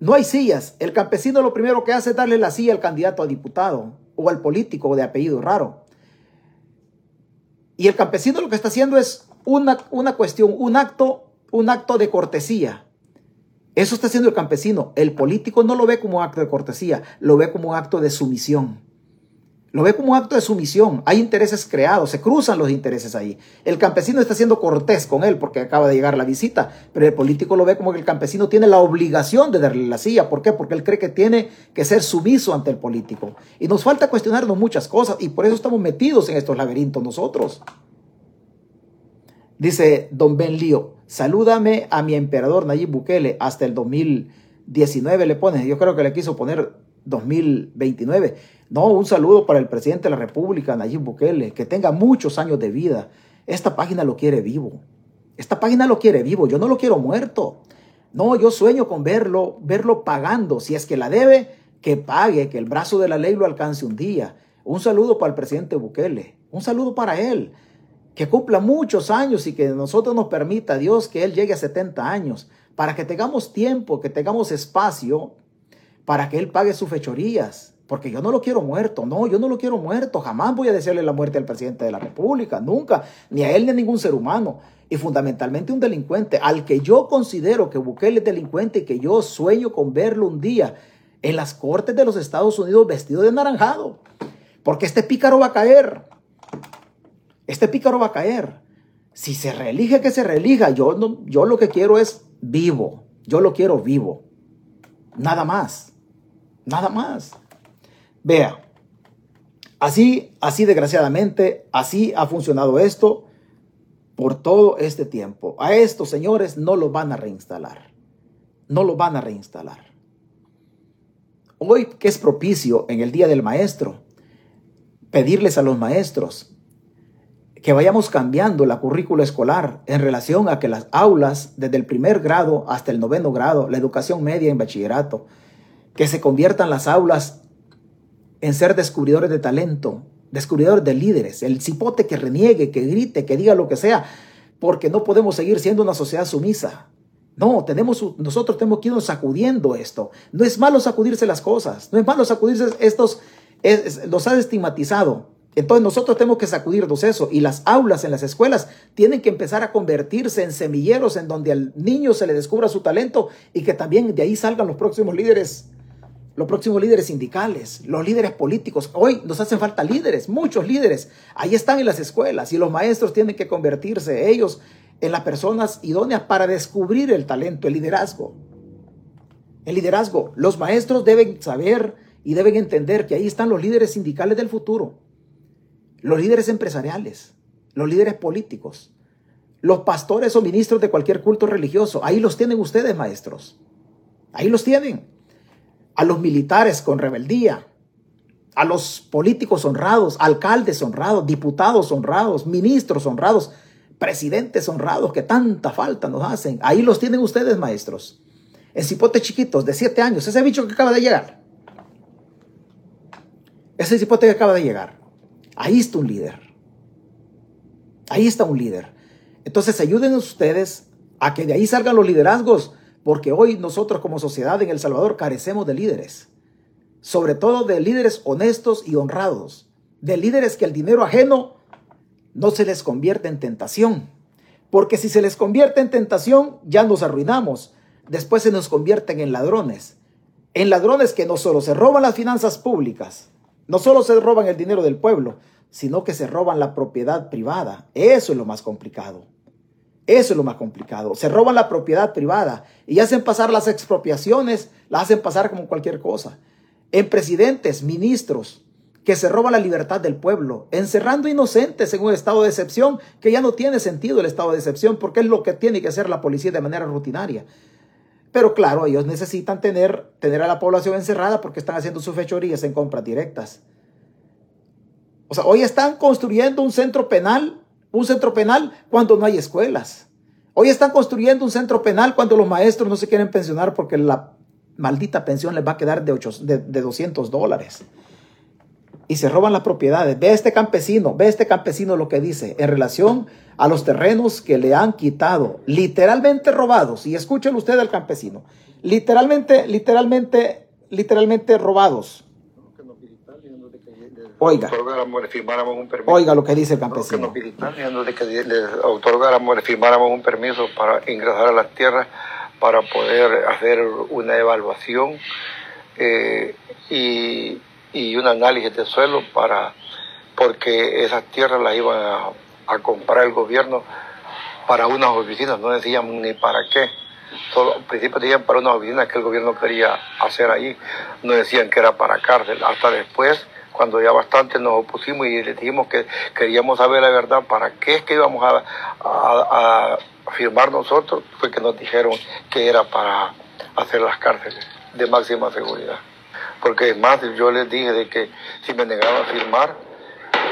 no hay sillas. El campesino lo primero que hace es darle la silla al candidato a diputado o al político de apellido raro. Y el campesino lo que está haciendo es una, una cuestión, un acto, un acto de cortesía. Eso está haciendo el campesino. El político no lo ve como un acto de cortesía, lo ve como un acto de sumisión. Lo ve como un acto de sumisión. Hay intereses creados, se cruzan los intereses ahí. El campesino está siendo cortés con él porque acaba de llegar la visita, pero el político lo ve como que el campesino tiene la obligación de darle la silla. ¿Por qué? Porque él cree que tiene que ser sumiso ante el político. Y nos falta cuestionarnos muchas cosas y por eso estamos metidos en estos laberintos nosotros. Dice don Ben Lío, salúdame a mi emperador Nayib Bukele hasta el 2019 le pone. Yo creo que le quiso poner 2029. No, un saludo para el presidente de la República, Nayib Bukele, que tenga muchos años de vida. Esta página lo quiere vivo. Esta página lo quiere vivo. Yo no lo quiero muerto. No, yo sueño con verlo, verlo pagando. Si es que la debe, que pague, que el brazo de la ley lo alcance un día. Un saludo para el presidente Bukele. Un saludo para él. Que cumpla muchos años y que nosotros nos permita, Dios, que él llegue a 70 años. Para que tengamos tiempo, que tengamos espacio para que él pague sus fechorías. Porque yo no lo quiero muerto, no, yo no lo quiero muerto. Jamás voy a desearle la muerte al presidente de la República, nunca, ni a él ni a ningún ser humano. Y fundamentalmente un delincuente, al que yo considero que Bukele es delincuente y que yo sueño con verlo un día en las cortes de los Estados Unidos vestido de naranjado. Porque este pícaro va a caer. Este pícaro va a caer. Si se reelige, que se reelija. Yo, no, yo lo que quiero es vivo. Yo lo quiero vivo. Nada más. Nada más. Vea, así, así desgraciadamente, así ha funcionado esto por todo este tiempo. A estos señores no lo van a reinstalar. No lo van a reinstalar. Hoy que es propicio en el Día del Maestro, pedirles a los maestros que vayamos cambiando la currícula escolar en relación a que las aulas, desde el primer grado hasta el noveno grado, la educación media en bachillerato, que se conviertan las aulas en ser descubridores de talento, descubridores de líderes, el cipote que reniegue, que grite, que diga lo que sea, porque no podemos seguir siendo una sociedad sumisa. No, tenemos, nosotros tenemos que irnos sacudiendo esto. No es malo sacudirse las cosas, no es malo sacudirse estos, los ha estigmatizado. Entonces nosotros tenemos que sacudirnos eso y las aulas en las escuelas tienen que empezar a convertirse en semilleros en donde al niño se le descubra su talento y que también de ahí salgan los próximos líderes, los próximos líderes sindicales, los líderes políticos. Hoy nos hacen falta líderes, muchos líderes. Ahí están en las escuelas y los maestros tienen que convertirse ellos en las personas idóneas para descubrir el talento, el liderazgo. El liderazgo, los maestros deben saber y deben entender que ahí están los líderes sindicales del futuro los líderes empresariales, los líderes políticos, los pastores o ministros de cualquier culto religioso. Ahí los tienen ustedes, maestros. Ahí los tienen. A los militares con rebeldía, a los políticos honrados, alcaldes honrados, diputados honrados, ministros honrados, presidentes honrados que tanta falta nos hacen. Ahí los tienen ustedes, maestros. En cipotes chiquitos de siete años, ese bicho que acaba de llegar. Ese cipote que acaba de llegar. Ahí está un líder. Ahí está un líder. Entonces ayuden ustedes a que de ahí salgan los liderazgos, porque hoy nosotros como sociedad en El Salvador carecemos de líderes, sobre todo de líderes honestos y honrados, de líderes que el dinero ajeno no se les convierte en tentación, porque si se les convierte en tentación ya nos arruinamos, después se nos convierten en ladrones, en ladrones que no solo se roban las finanzas públicas, no solo se roban el dinero del pueblo, sino que se roban la propiedad privada. Eso es lo más complicado. Eso es lo más complicado. Se roban la propiedad privada y hacen pasar las expropiaciones, las hacen pasar como cualquier cosa. En presidentes, ministros, que se roban la libertad del pueblo, encerrando inocentes en un estado de excepción que ya no tiene sentido el estado de excepción porque es lo que tiene que hacer la policía de manera rutinaria. Pero claro, ellos necesitan tener, tener a la población encerrada porque están haciendo sus fechorías en compras directas. O sea, hoy están construyendo un centro penal, un centro penal cuando no hay escuelas. Hoy están construyendo un centro penal cuando los maestros no se quieren pensionar porque la maldita pensión les va a quedar de, de, 200 dólares. Y se roban las propiedades. Ve a este campesino, ve a este campesino lo que dice en relación a los terrenos que le han quitado, literalmente robados. Y escuchen ustedes al campesino. Literalmente, literalmente, literalmente robados. Oiga. Oiga lo que dice el campesino. Que nos de que le otorgáramos, le firmáramos un permiso para ingresar a las tierras para poder hacer una evaluación eh, y, y, un análisis de suelo para porque esas tierras las iban a, a comprar el gobierno para unas oficinas, no decían ni para qué. Solo, al principio decían para unas oficinas que el gobierno quería hacer ahí, no decían que era para cárcel. Hasta después cuando ya bastante nos opusimos y le dijimos que queríamos saber la verdad, para qué es que íbamos a, firmar nosotros, fue que nos dijeron que era para hacer las cárceles de máxima seguridad. Porque más, yo les dije de que si me negaba a firmar,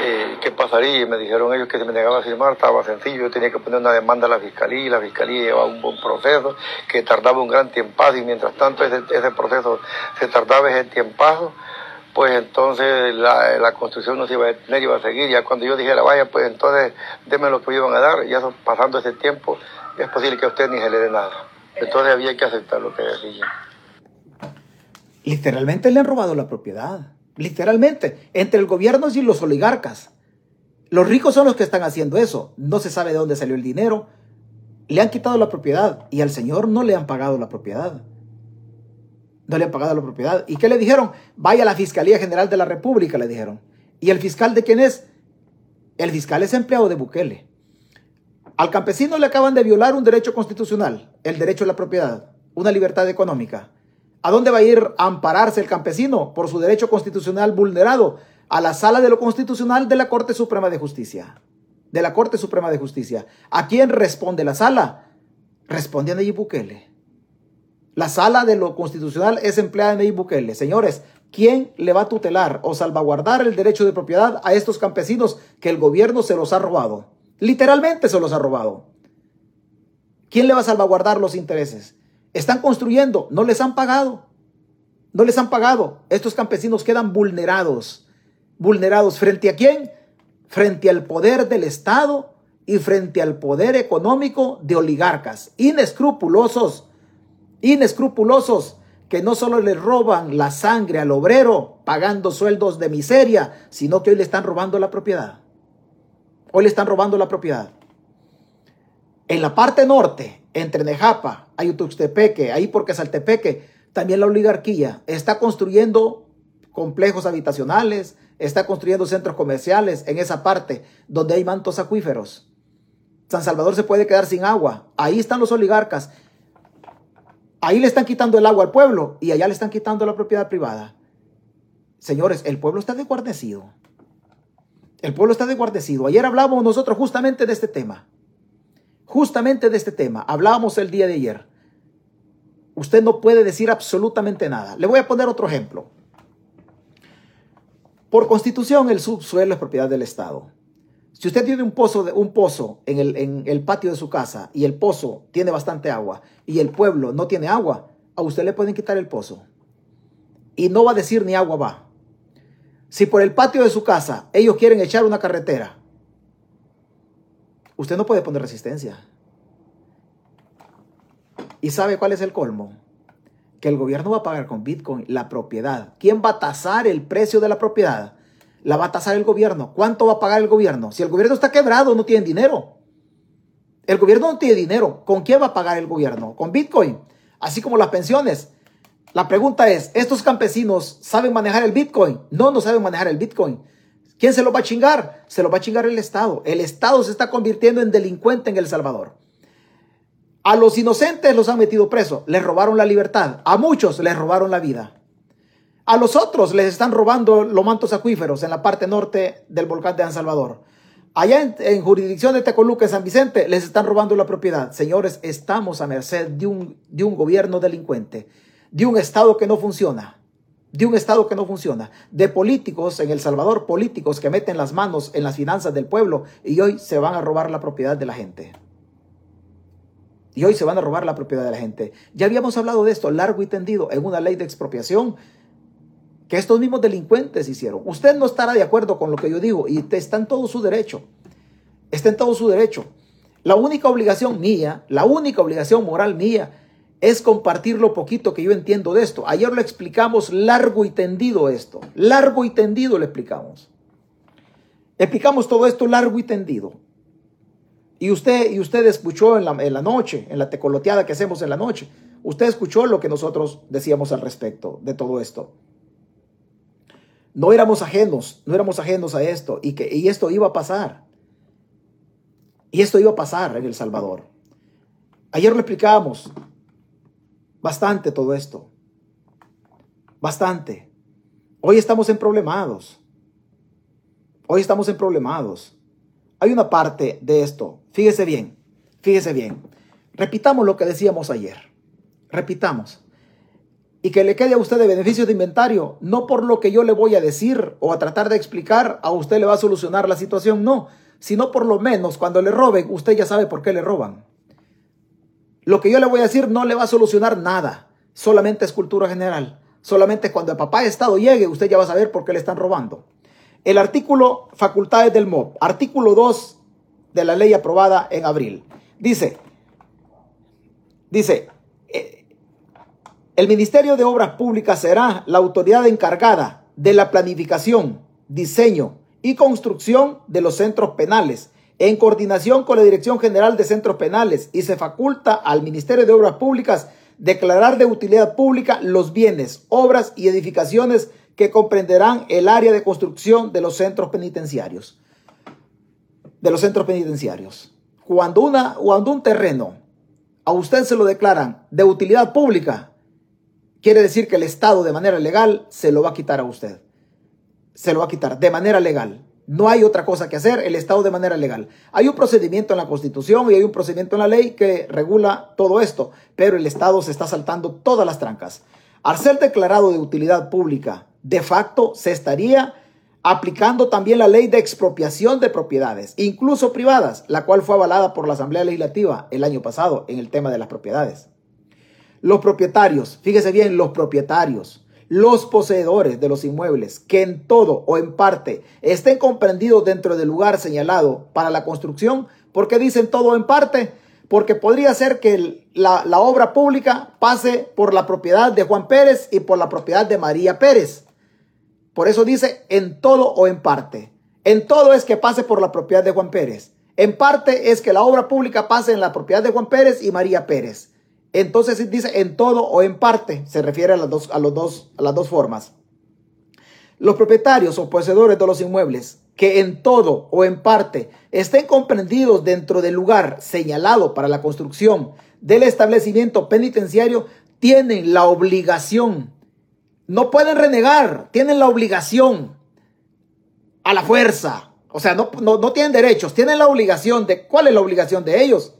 eh, ¿qué pasaría? Y me dijeron ellos que si me negaba a firmar estaba sencillo, yo tenía que poner una demanda a la fiscalía y la fiscalía llevaba un buen proceso que tardaba un gran tiempazo y mientras tanto ese, ese proceso se tardaba ese tiempazo pues entonces la, la, construcción no se iba a iba a seguir. Ya cuando yo dijera, vaya, pues entonces denme lo que me iban a dar. Ya pasando ese tiempo, es posible que a usted ni se le dé nada. Entonces había que aceptar lo que decía. Literalmente le han robado la propiedad. Literalmente. Entre el gobierno y los oligarcas. Los ricos son los que están haciendo eso. No se sabe de dónde salió el dinero. Le han quitado la propiedad y al señor no le han pagado la propiedad no le han pagado la propiedad. ¿Y qué le dijeron? Vaya a la Fiscalía General de la República, le dijeron. ¿Y el fiscal de quién es? El fiscal es empleado de Bukele. Al campesino le acaban de violar un derecho constitucional, el derecho a la propiedad, una libertad económica. ¿A dónde va a ir a ampararse el campesino por su derecho constitucional vulnerado? A la sala de lo constitucional de la Corte Suprema de Justicia. De la Corte Suprema de Justicia. ¿A quién responde la sala? Responde a Bukele. La sala de lo constitucional es empleada en Nayib Bukele. Señores, ¿quién le va a tutelar o salvaguardar el derecho de propiedad a estos campesinos que el gobierno se los ha robado? Literalmente se los ha robado. ¿Quién le va a salvaguardar los intereses? Están construyendo, no les han pagado. No les han pagado. Estos campesinos quedan vulnerados. ¿Vulnerados frente a quién? Frente al poder del Estado y frente al poder económico de oligarcas inescrupulosos, inescrupulosos, que no solo le roban la sangre al obrero pagando sueldos de miseria, sino que hoy le están robando la propiedad. Hoy le están robando la propiedad. En la parte norte, entre Nejapa, Ayutuxtepeque, ahí porque Saltepeque, también la oligarquía está construyendo complejos habitacionales, está construyendo centros comerciales en esa parte donde hay mantos acuíferos. San Salvador se puede quedar sin agua. Ahí están los oligarcas. Ahí le están quitando el agua al pueblo y allá le están quitando la propiedad privada. Señores, el pueblo está desguardecido. El pueblo está desguardecido. Ayer hablábamos nosotros justamente de este tema. Justamente de este tema. Hablábamos el día de ayer. Usted no puede decir absolutamente nada. Le voy a poner otro ejemplo. Por constitución, el subsuelo es propiedad del Estado. Si usted tiene un pozo, un pozo en, el, en el patio de su casa y el pozo tiene bastante agua y el pueblo no tiene agua, a usted le pueden quitar el pozo. Y no va a decir ni agua va. Si por el patio de su casa ellos quieren echar una carretera, usted no puede poner resistencia. ¿Y sabe cuál es el colmo? Que el gobierno va a pagar con Bitcoin la propiedad. ¿Quién va a tasar el precio de la propiedad? La va a tasar el gobierno. ¿Cuánto va a pagar el gobierno? Si el gobierno está quebrado, no tiene dinero. El gobierno no tiene dinero. ¿Con quién va a pagar el gobierno? Con Bitcoin. Así como las pensiones. La pregunta es, ¿estos campesinos saben manejar el Bitcoin? No, no saben manejar el Bitcoin. ¿Quién se lo va a chingar? Se lo va a chingar el Estado. El Estado se está convirtiendo en delincuente en El Salvador. A los inocentes los han metido presos, les robaron la libertad, a muchos les robaron la vida. A los otros les están robando los mantos acuíferos en la parte norte del volcán de San Salvador. Allá en, jurisdicción de Tecoluca, en San Vicente, les están robando la propiedad. Señores, estamos a merced de un, de un gobierno delincuente, de un Estado que no funciona, de un Estado que no funciona, de políticos en El Salvador, políticos que meten las manos en las finanzas del pueblo y hoy se van a robar la propiedad de la gente. Y hoy se van a robar la propiedad de la gente. Ya habíamos hablado de esto largo y tendido en una ley de expropiación que estos mismos delincuentes hicieron. Usted no estará de acuerdo con lo que yo digo y está en todo su derecho. Está en todo su derecho. La única obligación mía, la única obligación moral mía es compartir lo poquito que yo entiendo de esto. Ayer lo explicamos largo y tendido esto. Largo y tendido lo explicamos. Explicamos todo esto largo y tendido. Y usted, y usted escuchó en la, en la noche, en la tecoloteada que hacemos en la noche, usted escuchó lo que nosotros decíamos al respecto de todo esto. No éramos ajenos, no éramos ajenos a esto y que y esto iba a pasar. Y esto iba a pasar en El Salvador. Ayer lo explicábamos bastante todo esto. Bastante. Hoy estamos en problemados. Hoy estamos en problemados. Hay una parte de esto. Fíjese bien, fíjese bien. Repitamos lo que decíamos ayer. Repitamos. Y que le quede a usted de beneficio de inventario, no por lo que yo le voy a decir o a tratar de explicar, a usted le va a solucionar la situación, no, sino por lo menos cuando le roben, usted ya sabe por qué le roban. Lo que yo le voy a decir no le va a solucionar nada, solamente es cultura general. Solamente cuando el papá de Estado llegue, usted ya va a saber por qué le están robando. El artículo facultades del MOB, artículo 2 de la ley aprobada en abril. Dice, dice, el Ministerio de Obras Públicas será la autoridad encargada de la planificación, diseño y construcción de los centros penales, en coordinación con la Dirección General de Centros Penales, y se faculta al Ministerio de Obras Públicas declarar de utilidad pública los bienes, obras y edificaciones que comprenderán el área de construcción de los centros penitenciarios. De los centros penitenciarios. Cuando, una, cuando un terreno a usted se lo declaran de utilidad pública, quiere decir que el Estado de manera legal se lo va a quitar a usted. Se lo va a quitar de manera legal. No hay otra cosa que hacer, el Estado de manera legal. Hay un procedimiento en la Constitución y hay un procedimiento en la ley que regula todo esto, pero el Estado se está saltando todas las trancas. Al ser declarado de utilidad pública de facto se estaría aplicando también la ley de expropiación de propiedades, incluso privadas, la cual fue avalada por la Asamblea Legislativa el año pasado en el tema de las propiedades. Los propietarios, fíjese bien, los propietarios, los poseedores de los inmuebles que en todo o en parte estén comprendidos dentro del lugar señalado para la construcción, ¿Por qué dicen todo en parte? Porque podría ser que la obra pública pase por la propiedad de Juan Pérez y por la propiedad de María Pérez. Por eso dice en todo o en parte. En todo es que pase por la propiedad de Juan Pérez. En parte es que la obra pública pase en la propiedad de Juan Pérez y María Pérez. Entonces dice en todo o en parte. Se refiere a las dos, a los dos, a las dos formas. Los propietarios o poseedores de los inmuebles que en todo o en parte estén comprendidos dentro del lugar señalado para la construcción del establecimiento penitenciario tienen la obligación, no pueden renegar, tienen la obligación a la fuerza. O sea, no, no, no tienen derechos, tienen la obligación de... ¿Cuál es la obligación de ellos?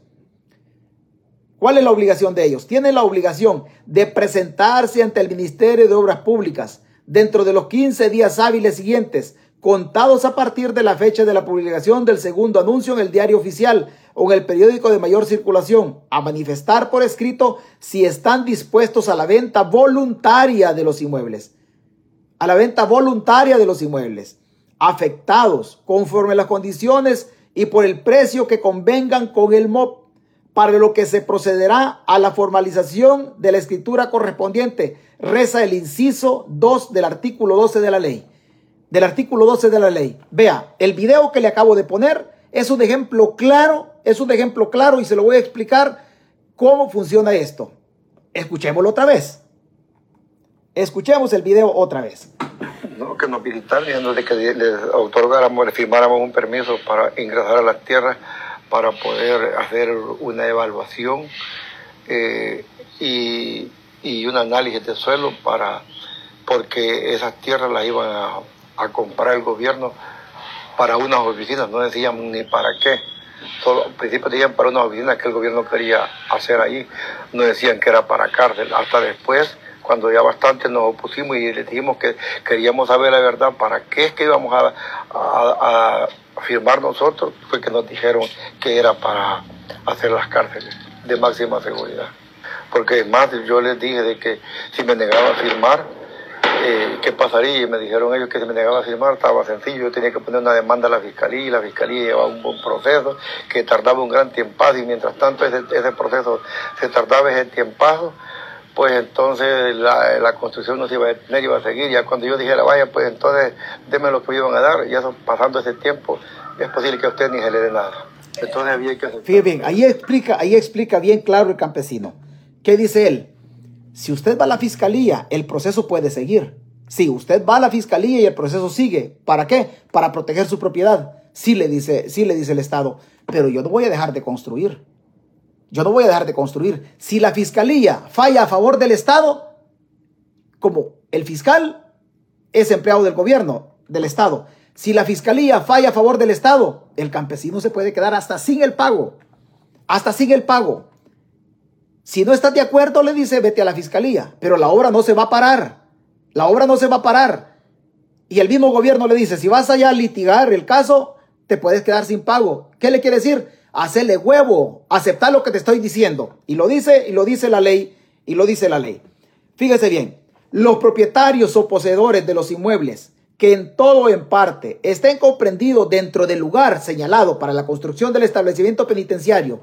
¿Cuál es la obligación de ellos? Tienen la obligación de presentarse ante el Ministerio de Obras Públicas dentro de los 15 días hábiles siguientes contados a partir de la fecha de la publicación del segundo anuncio en el diario oficial o en el periódico de mayor circulación, a manifestar por escrito si están dispuestos a la venta voluntaria de los inmuebles. A la venta voluntaria de los inmuebles, afectados conforme las condiciones y por el precio que convengan con el MOP, para lo que se procederá a la formalización de la escritura correspondiente. Reza el inciso 2 del artículo 12 de la ley del artículo 12 de la ley. Vea, el video que le acabo de poner es un ejemplo claro, es un ejemplo claro y se lo voy a explicar cómo funciona esto. Escuchémoslo otra vez. Escuchemos el video otra vez. No, que nos visitaran de que les otorgáramos, les firmáramos un permiso para ingresar a las tierras para poder hacer una evaluación eh, y, un análisis de suelo para porque esas tierras las iban a comprar el gobierno para unas oficinas, no decían ni para qué. Solo, al principio decían para unas oficinas que el gobierno quería hacer ahí, no decían que era para cárcel. Hasta después, cuando ya bastante nos opusimos y les dijimos que queríamos saber la verdad, para qué es que íbamos a, a, firmar nosotros, fue que nos dijeron que era para hacer las cárceles de máxima seguridad. Porque más yo les dije de que si me negaba a firmar, eh, qué pasaría. Y me dijeron ellos que si me negaba a firmar estaba sencillo, yo tenía que poner una demanda a la fiscalía y la fiscalía llevaba un buen proceso que tardaba un gran tiempo y mientras tanto ese, ese proceso se tardaba ese tiempo pues entonces la, la, construcción no se iba a detener, iba a seguir. Ya cuando yo dijera, vaya, pues entonces denme lo que me iban a dar. Y eso pasando ese tiempo, es posible que a usted ni se le dé nada. Entonces había que Fíjate bien, ahí explica, ahí explica bien claro el campesino. ¿Qué dice él? Si usted va a la fiscalía, el proceso puede seguir. Si usted va a la fiscalía y el proceso sigue, ¿para qué? Para proteger su propiedad. Sí le dice, sí le dice el Estado, pero yo no voy a dejar de construir. Yo no voy a dejar de construir. Si la fiscalía falla a favor del Estado, como el fiscal es empleado del gobierno, del Estado, si la fiscalía falla a favor del Estado, el campesino se puede quedar hasta sin el pago. Hasta sin el pago. Si no estás de acuerdo, le dice, vete a la fiscalía. Pero la obra no se va a parar. La obra no se va a parar. Y el mismo gobierno le dice, si vas allá a litigar el caso, te puedes quedar sin pago. ¿Qué le quiere decir? Hacerle huevo, aceptar lo que te estoy diciendo. Y lo dice, y lo dice la ley, y lo dice la ley. Fíjese bien, los propietarios o poseedores de los inmuebles que en todo o en parte estén comprendidos dentro del lugar señalado para la construcción del establecimiento penitenciario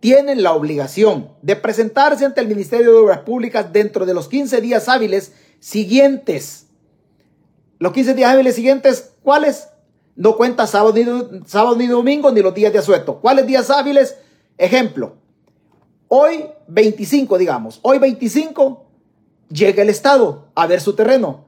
tienen la obligación de presentarse ante el Ministerio de Obras Públicas dentro de los 15 días hábiles siguientes. Los 15 días hábiles siguientes, ¿cuáles? No cuenta sábado ni, sábado ni domingo ni los días de asueto. ¿Cuáles días hábiles? Ejemplo, hoy 25, digamos, hoy 25 llega el Estado a ver su terreno.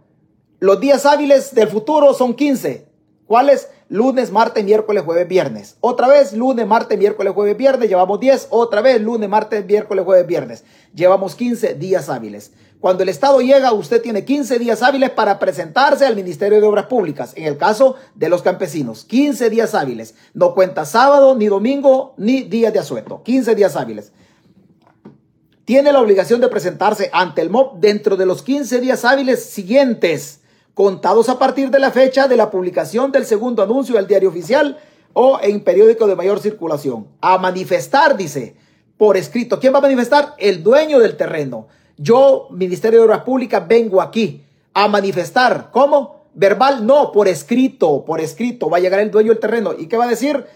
Los días hábiles del futuro son 15. ¿Cuáles? lunes, martes, miércoles, jueves, viernes. Otra vez, lunes, martes, miércoles, jueves, viernes. Llevamos 10. Otra vez, lunes, martes, miércoles, jueves, viernes. Llevamos 15 días hábiles. Cuando el Estado llega, usted tiene 15 días hábiles para presentarse al Ministerio de Obras Públicas. En el caso de los campesinos, 15 días hábiles. No cuenta sábado, ni domingo, ni días de asueto. 15 días hábiles. Tiene la obligación de presentarse ante el MOB dentro de los 15 días hábiles siguientes contados a partir de la fecha de la publicación del segundo anuncio del diario oficial o en periódico de mayor circulación. A manifestar, dice, por escrito. ¿Quién va a manifestar? El dueño del terreno. Yo, Ministerio de Obras Públicas, vengo aquí a manifestar. ¿Cómo? Verbal, no, por escrito, por escrito. Va a llegar el dueño del terreno. ¿Y qué va a decir?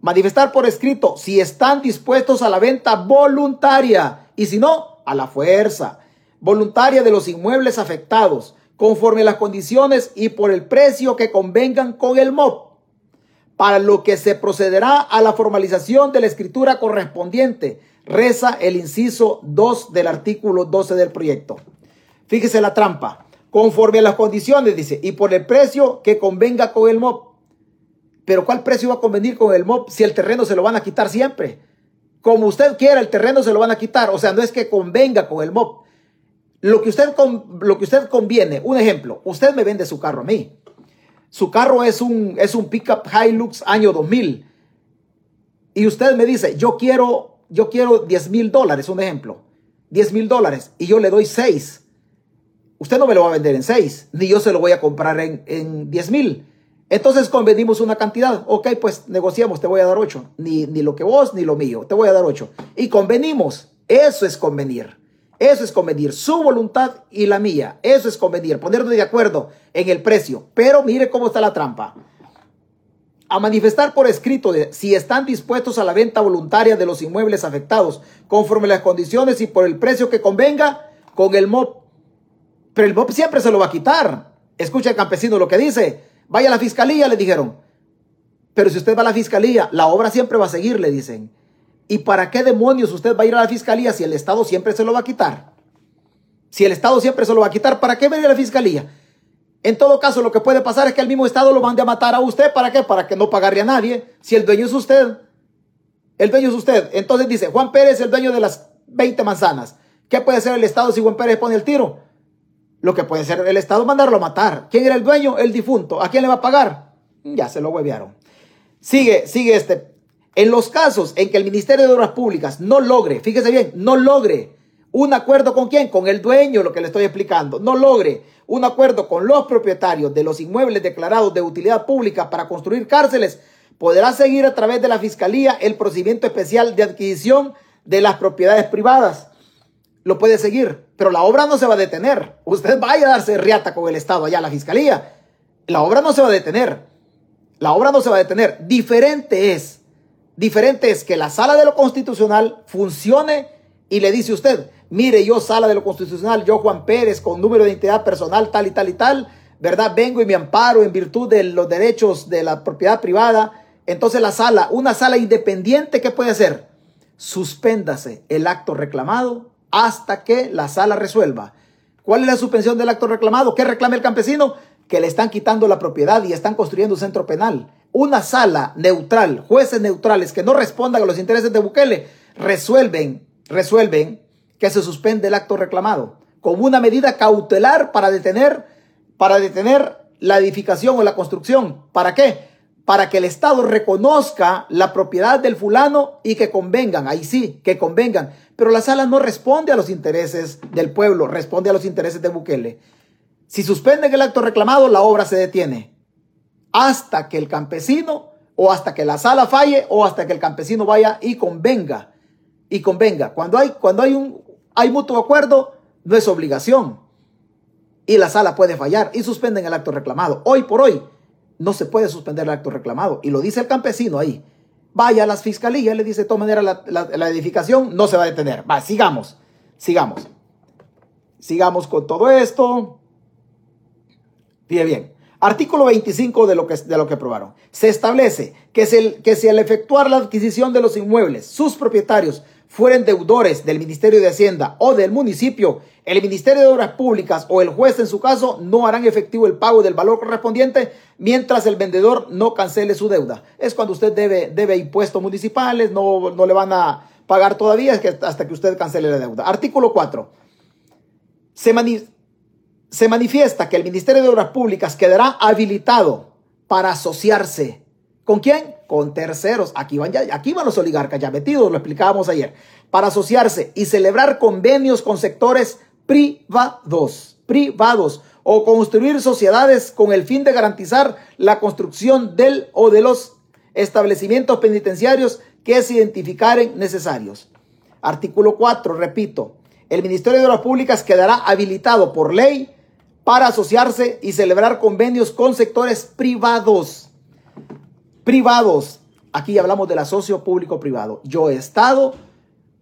Manifestar por escrito si están dispuestos a la venta voluntaria y si no, a la fuerza voluntaria de los inmuebles afectados, conforme a las condiciones y por el precio que convengan con el MOP, para lo que se procederá a la formalización de la escritura correspondiente, reza el inciso 2 del artículo 12 del proyecto. Fíjese la trampa, conforme a las condiciones, dice, y por el precio que convenga con el MOP. Pero ¿cuál precio va a convenir con el MOP si el terreno se lo van a quitar siempre? Como usted quiera, el terreno se lo van a quitar. O sea, no es que convenga con el MOP. Lo que usted, lo que usted conviene, un ejemplo, usted me vende su carro a mí. Su carro es un, es un pickup Hilux año 2000. Y usted me dice, yo quiero, yo quiero 10 mil dólares, un ejemplo. 10 mil dólares. Y yo le doy 6. Usted no me lo va a vender en 6. Ni yo se lo voy a comprar en, en 10 mil. Entonces convenimos una cantidad. Ok, pues negociamos, te voy a dar 8. Ni, ni lo que vos, ni lo mío. Te voy a dar 8. Y convenimos. Eso es convenir. Eso es convenir. Su voluntad y la mía. Eso es convenir. Ponernos de acuerdo en el precio. Pero mire cómo está la trampa. A manifestar por escrito si están dispuestos a la venta voluntaria de los inmuebles afectados conforme las condiciones y por el precio que convenga con el MOP. Pero el MOP siempre se lo va a quitar. Escucha el campesino lo que dice Vaya a la fiscalía, le dijeron. Pero si usted va a la fiscalía, la obra siempre va a seguir, le dicen. ¿Y para qué demonios usted va a ir a la fiscalía si el Estado siempre se lo va a quitar? Si el Estado siempre se lo va a quitar, ¿para qué venir a la fiscalía? En todo caso, lo que puede pasar es que el mismo Estado lo mande a matar a usted. ¿Para qué? Para que no pagarle a nadie. Si el dueño es usted. El dueño es usted. Entonces dice, Juan Pérez es el dueño de las 20 manzanas. ¿Qué puede hacer el Estado si Juan Pérez pone el tiro? Lo que puede ser el Estado mandarlo a matar. ¿Quién era el dueño? El difunto. ¿A quién le va a pagar? Ya se lo huevearon. Sigue, sigue este. En los casos en que el Ministerio de Obras Públicas no logre, fíjese bien, no logre un acuerdo con quién, con el dueño, lo que le estoy explicando, no logre un acuerdo con los propietarios de los inmuebles declarados de utilidad pública para construir cárceles, podrá seguir a través de la Fiscalía el procedimiento especial de adquisición de las propiedades privadas lo puede seguir, pero la obra no se va a detener. Usted vaya a darse riata con el Estado allá la fiscalía. La obra no se va a detener. La obra no se va a detener. Diferente es, diferente es que la sala de lo constitucional funcione y le dice usted, mire, yo sala de lo constitucional, yo Juan Pérez con número de identidad personal tal y tal y tal, ¿verdad? Vengo y me amparo en virtud de los derechos de la propiedad privada. Entonces la sala, una sala independiente, ¿qué puede hacer? Suspéndase el acto reclamado hasta que la sala resuelva. ¿Cuál es la suspensión del acto reclamado? ¿Qué reclama el campesino? Que le están quitando la propiedad y están construyendo un centro penal. Una sala neutral, jueces neutrales que no respondan a los intereses de Bukele, resuelven, resuelven que se suspende el acto reclamado como una medida cautelar para detener, para detener la edificación o la construcción. ¿Para qué? Para que el Estado reconozca la propiedad del fulano y que convengan, ahí sí, que convengan. Pero la sala no responde a los intereses del pueblo, responde a los intereses de Bukele. Si suspenden el acto reclamado, la obra se detiene. Hasta que el campesino, o hasta que la sala falle, o hasta que el campesino vaya y convenga. Y convenga. Cuando hay, cuando hay un hay mutuo acuerdo, no es obligación. Y la sala puede fallar y suspenden el acto reclamado. Hoy por hoy no se puede suspender el acto reclamado. Y lo dice el campesino ahí vaya a las fiscalías, le dice, de todas maneras, la, edificación no se va a detener. Va, sigamos, sigamos. Sigamos con todo esto. Bien, bien. Artículo 25 de lo que, de lo que aprobaron. Se establece que, que si al efectuar la adquisición de los inmuebles, sus propietarios fueren deudores del Ministerio de Hacienda o del municipio, el Ministerio de Obras Públicas o el juez en su caso no harán efectivo el pago del valor correspondiente mientras el vendedor no cancele su deuda. Es cuando usted debe, debe impuestos municipales, no, no le van a pagar todavía hasta que usted cancele la deuda. Artículo 4. Se, se manifiesta que el Ministerio de Obras Públicas quedará habilitado para asociarse ¿Con quién? Con terceros. Aquí van, ya, aquí van los oligarcas ya metidos, lo explicábamos ayer. Para asociarse y celebrar convenios con sectores privados, privados, o construir sociedades con el fin de garantizar la construcción del o de los establecimientos penitenciarios que se identificaren necesarios. Artículo 4, repito, el Ministerio de Obras Públicas quedará habilitado por ley para asociarse y celebrar convenios con sectores privados privados Aquí hablamos del asocio público-privado. Yo he estado,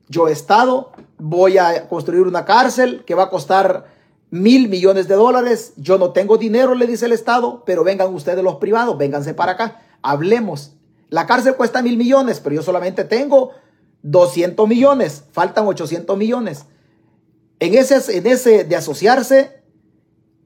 yo he estado, voy a construir una cárcel que va a costar mil millones de dólares. Yo no tengo dinero, le dice el Estado, pero vengan ustedes los privados, vénganse para acá, hablemos. La cárcel cuesta mil millones, pero yo solamente tengo 200 millones, faltan 800 millones. En ese, en ese de asociarse,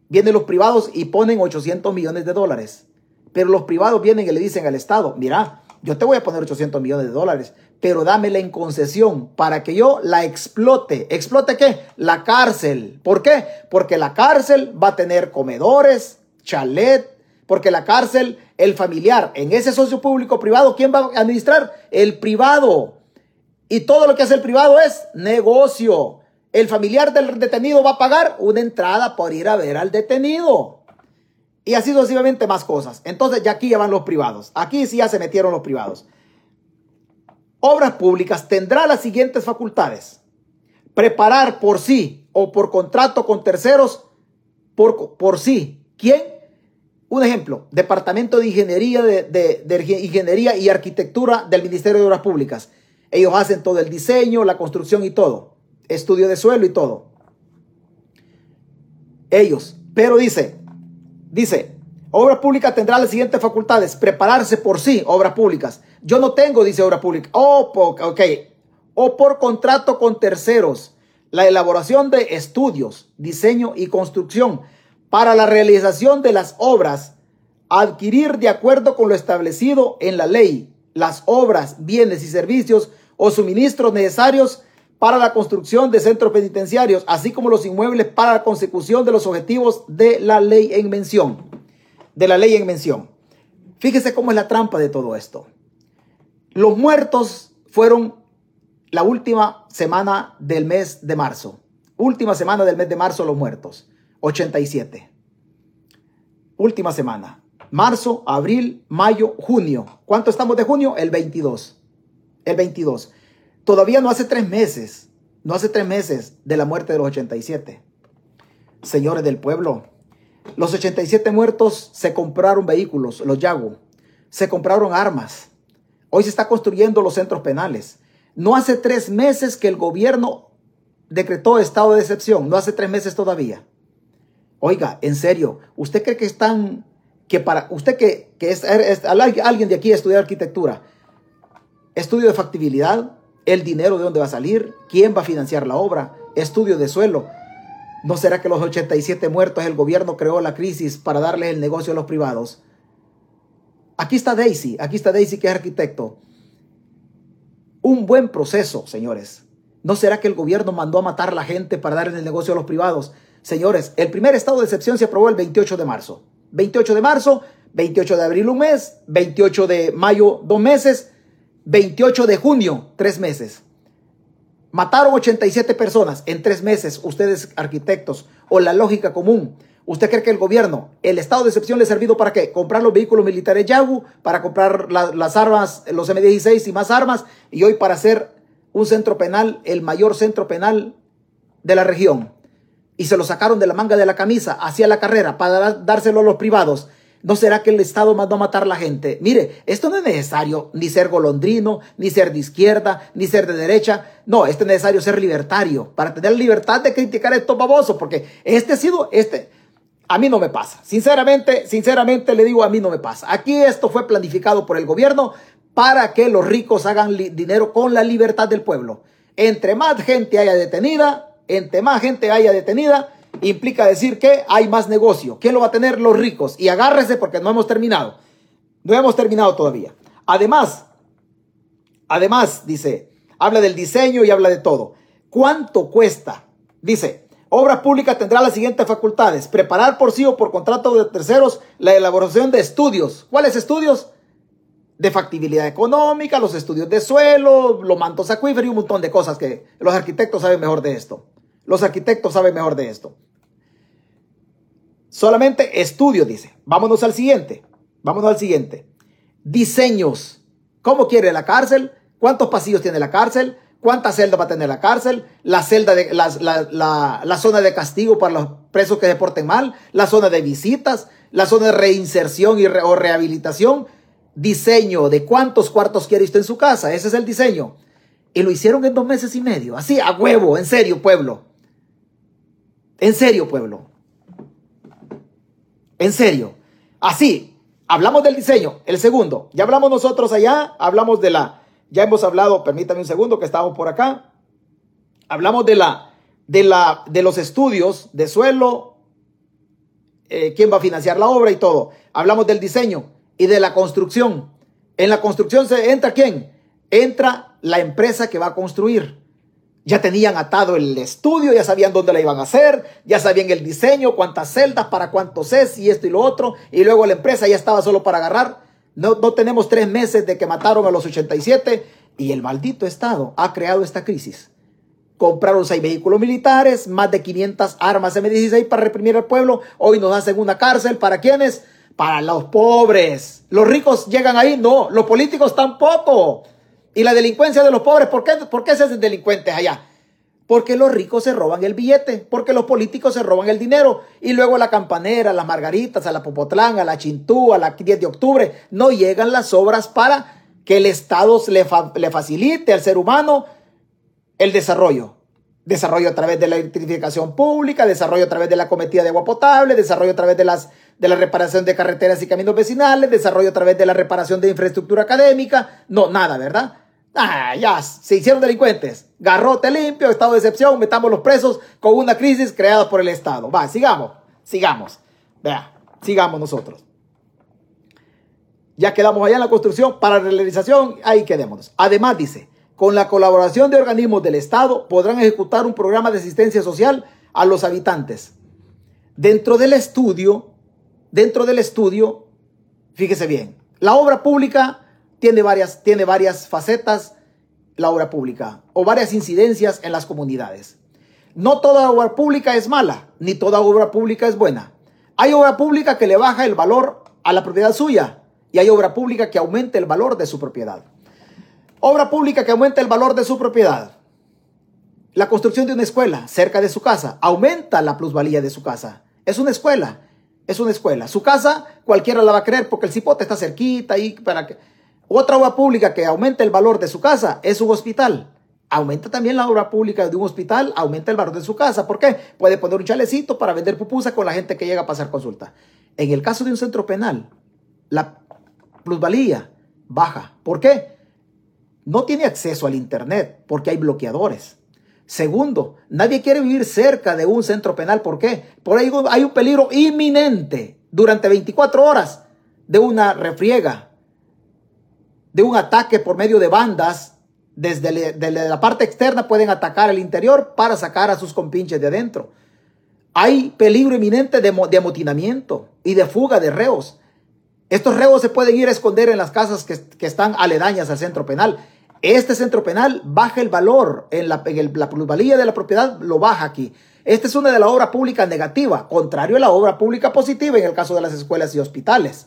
vienen los privados y ponen 800 millones de dólares. Pero los privados vienen y le dicen al Estado, mira, yo te voy a poner 800 millones de dólares, pero dámela en concesión para que yo la explote. ¿Explote qué? La cárcel. ¿Por qué? Porque la cárcel va a tener comedores, chalet, porque la cárcel, el familiar, en ese socio público privado, ¿quién va a administrar? El privado. Y todo lo que hace el privado es negocio. El familiar del detenido va a pagar una entrada por ir a ver al detenido. Y así sucesivamente más cosas. Entonces ya aquí ya van los privados. Aquí sí ya se metieron los privados. Obras públicas tendrá las siguientes facultades. Preparar por sí o por contrato con terceros por, por sí. ¿Quién? Un ejemplo, Departamento de Ingeniería, de, de Ingeniería y Arquitectura del Ministerio de Obras Públicas. Ellos hacen todo el diseño, la construcción y todo. Estudio de suelo y todo. Ellos. Pero dice, Dice, obra pública tendrá las siguientes facultades. Prepararse por sí, obras públicas. Yo no tengo, dice obra pública. Oh, ok. O por contrato con terceros. La elaboración de estudios, diseño y construcción para la realización de las obras. Adquirir de acuerdo con lo establecido en la ley las obras, bienes y servicios o suministros necesarios para la construcción de centros penitenciarios, así como los inmuebles para la consecución de los objetivos de la ley en mención. De la ley en mención. Fíjese cómo es la trampa de todo esto. Los muertos fueron la última semana del mes de marzo. Última semana del mes de marzo los muertos. 87. Última semana. Marzo, abril, mayo, junio. ¿Cuánto estamos de junio? El 22. El 22. Todavía no hace tres meses, no hace tres meses de la muerte de los 87. Señores del pueblo, los 87 muertos se compraron vehículos, los Yago, se compraron armas. Hoy se está construyendo los centros penales. No hace tres meses que el gobierno decretó estado de excepción, no hace tres meses todavía. Oiga, en serio, ¿usted cree que están, que para, usted que, que es, alguien de aquí a estudiar arquitectura, estudio de factibilidad, el dinero de dónde va a salir, quién va a financiar la obra, estudio de suelo. ¿No será que los 87 muertos el gobierno creó la crisis para darle el negocio a los privados? Aquí está Daisy, aquí está Daisy que es arquitecto. Un buen proceso, señores. ¿No será que el gobierno mandó a matar a la gente para darle el negocio a los privados? Señores, el primer estado de excepción se aprobó el 28 de marzo. 28 de marzo, 28 de abril un mes, 28 de mayo dos meses, 28 de junio, tres meses. Mataron 87 personas en tres meses, ustedes arquitectos, o la lógica común. ¿Usted cree que el gobierno, el estado de excepción le ha servido para qué? Comprar los vehículos militares Yagu, para comprar las armas, los M16 y más armas, y hoy para hacer un centro penal, el mayor centro penal de la región. Y se lo sacaron de la manga de la camisa hacia la carrera para dárselo a los privados. ¿No será que el Estado mandó a matar a la gente? Mire, esto no es necesario ni ser golondrino, ni ser de izquierda, ni ser de derecha. No, esto es necesario ser libertario para tener libertad de criticar a estos babosos, porque este ha sido, este, a mí no me pasa. Sinceramente, sinceramente le digo, a mí no me pasa. Aquí esto fue planificado por el gobierno para que los ricos hagan dinero con la libertad del pueblo. Entre más gente haya detenida, entre más gente haya detenida, implica decir que hay más negocio. ¿Quién lo va a tener? Los ricos. Y agárrese porque no hemos terminado. No hemos terminado todavía. Además, además, dice, habla del diseño y habla de todo. ¿Cuánto cuesta? Dice, obra pública tendrá las siguientes facultades. Preparar por sí o por contrato de terceros la elaboración de estudios. ¿Cuáles estudios? De factibilidad económica, los estudios de suelo, los mantos acuíferos y un montón de cosas que los arquitectos saben mejor de esto. Los arquitectos saben mejor de esto. Solamente estudio, dice. Vámonos al siguiente. Vámonos al siguiente. Diseños. ¿Cómo quiere la cárcel? ¿Cuántos pasillos tiene la cárcel? ¿Cuántas celdas va a tener la cárcel? La celda de la, la, zona de castigo para los presos que se porten mal, la zona de visitas, la zona de reinserción y o rehabilitación. diseño de cuántos cuartos quiere usted en su casa. Ese es el diseño. Y lo hicieron en dos meses y medio. Así, a huevo, en serio, pueblo. En serio, pueblo. En serio. Así, hablamos del diseño. El segundo, ya hablamos nosotros allá, hablamos de la, ya hemos hablado, permítame un segundo que estamos por acá. Hablamos de la, de la, de los estudios de suelo, eh, quién va a financiar la obra y todo. Hablamos del diseño y de la construcción. En la construcción se entra quién? Entra la empresa que va a construir. Ya tenían atado el estudio, ya sabían dónde la iban a hacer, ya sabían el diseño, cuántas celdas, para cuántos es y esto y lo otro. Y luego la empresa ya estaba solo para agarrar. No, no tenemos tres meses de que mataron a los 87 y el maldito Estado ha creado esta crisis. Compraron seis vehículos militares, más de 500 armas M16 para reprimir al pueblo. Hoy nos hacen una cárcel. ¿Para quiénes? Para los pobres. ¿Los ricos llegan ahí? No. Los políticos tampoco. Y la delincuencia de los pobres, ¿por qué, ¿por qué se hacen delincuentes allá? Porque los ricos se roban el billete, porque los políticos se roban el dinero. Y luego la campanera, las margaritas, a la Popotlán, a la Chintú, a la 10 de octubre, no llegan las obras para que el Estado le, le facilite al ser humano el desarrollo. Desarrollo a través de la electrificación pública, desarrollo a través de la cometida de agua potable, desarrollo a través de, las, de la reparación de carreteras y caminos vecinales, desarrollo a través de la reparación de infraestructura académica. No, nada, ¿verdad? Ah, ya, se hicieron delincuentes. Garrote limpio, estado de excepción, metamos los presos con una crisis creada por el Estado. Va, sigamos, sigamos. Vea, sigamos nosotros. Ya quedamos allá en la construcción, para la realización, ahí quedémonos. Además, dice, con la colaboración de organismos del Estado podrán ejecutar un programa de asistencia social a los habitantes. Dentro del estudio, dentro del estudio, fíjese bien, la obra pública tiene varias, tiene varias facetas la obra pública o varias incidencias en las comunidades. No toda obra pública es mala, ni toda obra pública es buena. Hay obra pública que le baja el valor a la propiedad suya y hay obra pública que aumenta el valor de su propiedad. Obra pública que aumenta el valor de su propiedad. La construcción de una escuela cerca de su casa aumenta la plusvalía de su casa. Es una escuela, es una escuela. Su casa cualquiera la va a creer porque el cipote está cerquita y para que otra obra pública que aumenta el valor de su casa es un hospital. Aumenta también la obra pública de un hospital, aumenta el valor de su casa. ¿Por qué? Puede poner un chalecito para vender pupusa con la gente que llega a pasar consulta. En el caso de un centro penal, la plusvalía baja. ¿Por qué? No tiene acceso al Internet porque hay bloqueadores. Segundo, nadie quiere vivir cerca de un centro penal. ¿Por qué? Por ahí hay un peligro inminente durante 24 horas de una refriega, de un ataque por medio de bandas, desde, la parte externa pueden atacar el interior para sacar a sus compinches de adentro. Hay peligro inminente de, amotinamiento y de fuga de reos. Estos reos se pueden ir a esconder en las casas que, están aledañas al centro penal. Este centro penal baja el valor en la, en la plusvalía de la propiedad, lo baja aquí. Esta es una de la obra pública negativa, contrario a la obra pública positiva en el caso de las escuelas y hospitales.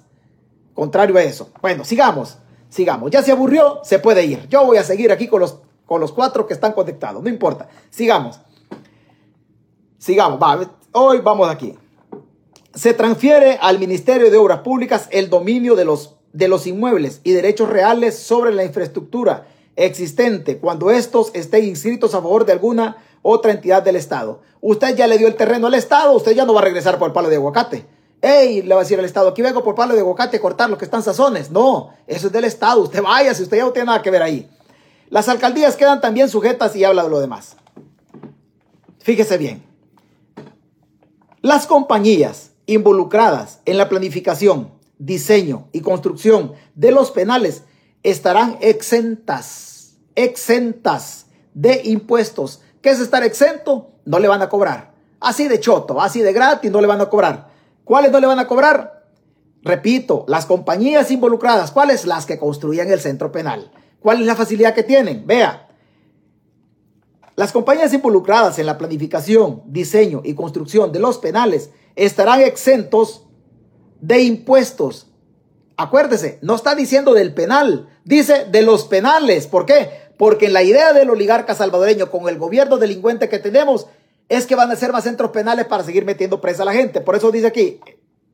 Contrario a eso. Bueno, sigamos sigamos. Ya se aburrió, se puede ir. Yo voy a seguir aquí con los, con los cuatro que están conectados, no importa. Sigamos. Sigamos, hoy vamos aquí. Se transfiere al Ministerio de Obras Públicas el dominio de los, de los inmuebles y derechos reales sobre la infraestructura existente cuando estos estén inscritos a favor de alguna otra entidad del Estado. Usted ya le dio el terreno al Estado, usted ya no va a regresar por el palo de aguacate. Ey, le va a decir al Estado, aquí vengo por palo de aguacate cortar lo que están sazones. No, eso es del Estado. Usted vaya, si usted ya no tiene nada que ver ahí. Las alcaldías quedan también sujetas y habla de lo demás. Fíjese bien. Las compañías involucradas en la planificación, diseño y construcción de los penales estarán exentas, exentas de impuestos. ¿Qué es estar exento? No le van a cobrar. Así de choto, así de gratis, no le van a cobrar. ¿Cuáles no le van a cobrar? Repito, las compañías involucradas, ¿cuáles? Las que construían el centro penal. ¿Cuál es la facilidad que tienen? Vea, las compañías involucradas en la planificación, diseño y construcción de los penales estarán exentos de impuestos. Acuérdese, no está diciendo del penal, dice de los penales. ¿Por qué? Porque la idea del oligarca salvadoreño con el gobierno delincuente que tenemos es que van a ser más centros penales para seguir metiendo presa a la gente. Por eso dice aquí,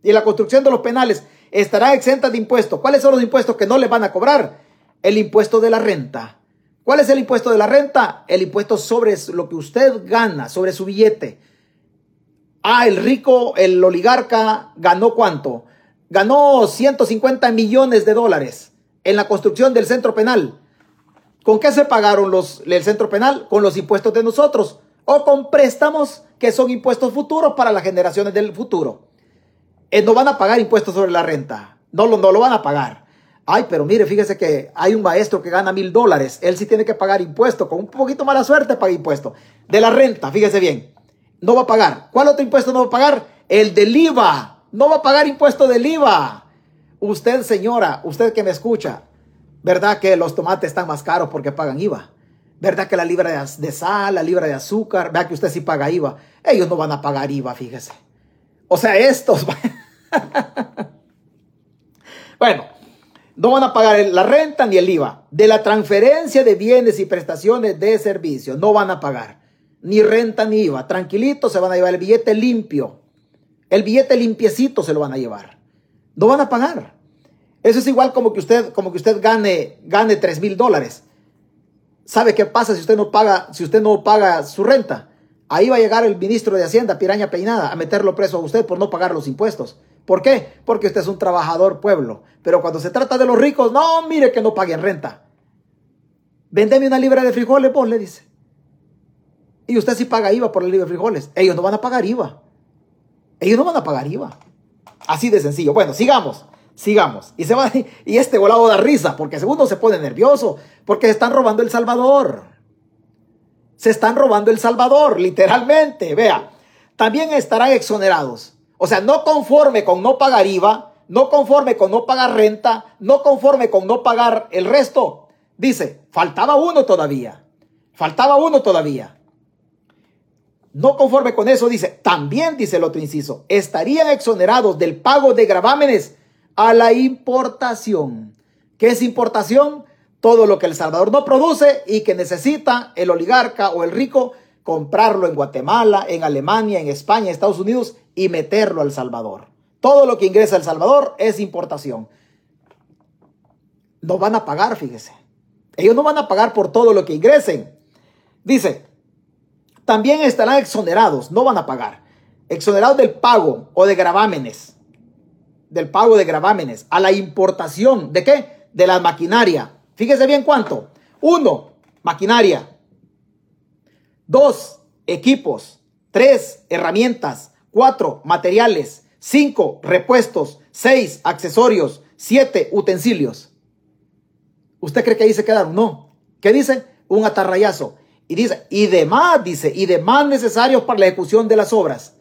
y la construcción de los penales estarán exentas de impuestos. ¿Cuáles son los impuestos que no les van a cobrar? El impuesto de la renta. ¿Cuál es el impuesto de la renta? El impuesto sobre lo que usted gana, sobre su billete. Ah, el rico, el oligarca, ganó cuánto? Ganó 150 millones de dólares en la construcción del centro penal. ¿Con qué se pagaron los, el centro penal? Con los impuestos de nosotros o con préstamos que son impuestos futuros para las generaciones del futuro. Eh, no van a pagar impuestos sobre la renta. No lo, no lo van a pagar. Ay, pero mire, fíjese que hay un maestro que gana mil dólares. Él sí tiene que pagar impuestos. Con un poquito mala suerte paga impuestos. De la renta, fíjese bien. No va a pagar. ¿Cuál otro impuesto no va a pagar? El del IVA. No va a pagar impuesto del IVA. Usted, señora, usted que me escucha, ¿verdad que los tomates están más caros porque pagan IVA? ¿Verdad que la libra de sal, la libra de azúcar, vea que usted sí paga IVA? Ellos no van a pagar IVA, fíjese. O sea, estos... bueno, no van a pagar la renta ni el IVA. De la transferencia de bienes y prestaciones de servicio, no van a pagar. Ni renta ni IVA. Tranquilito, se van a llevar el billete limpio. El billete limpiecito se lo van a llevar. No van a pagar. Eso es igual como que usted, como que usted gane, gane 3 mil dólares. ¿Sabe qué pasa si usted no paga, si usted no paga su renta? Ahí va a llegar el ministro de Hacienda, Piraña Peinada, a meterlo preso a usted por no pagar los impuestos. ¿Por qué? Porque usted es un trabajador pueblo. Pero cuando se trata de los ricos, no, mire que no paguen renta. Vendeme una libra de frijoles, vos le dice. Y usted sí paga IVA por la libra de frijoles. Ellos no van a pagar IVA. Ellos no van a pagar IVA. Así de sencillo. Bueno, sigamos. Sigamos. Y, se va, y este volado da risa porque segundo se pone nervioso porque se están robando El Salvador se están robando El Salvador, literalmente. Vea, también estarán exonerados. O sea, no conforme con no pagar IVA, no conforme con no pagar renta, no conforme con no pagar el resto. Dice, faltaba uno todavía. Faltaba uno todavía. No conforme con eso, dice, también dice el otro inciso, estarían exonerados del pago de gravámenes a la importación. ¿Qué es importación? todo lo que El Salvador no produce y que necesita el oligarca o el rico comprarlo en Guatemala, en Alemania, en España, en Estados Unidos y meterlo al Salvador. Todo lo que ingresa al Salvador es importación. No van a pagar, fíjese. Ellos no van a pagar por todo lo que ingresen. Dice, también estarán exonerados, no van a pagar. Exonerados del pago o de gravámenes. Del pago de gravámenes a la importación. ¿De qué? De la maquinaria, Fíjese bien cuánto. Uno, maquinaria. Dos, equipos. Tres, herramientas. Cuatro, materiales. Cinco, repuestos. Seis, accesorios. Siete, utensilios. ¿Usted cree que ahí se quedaron? No. ¿Qué dice? Un atarrayazo. Y dice, y demás, dice, y demás necesarios para la ejecución de las obras.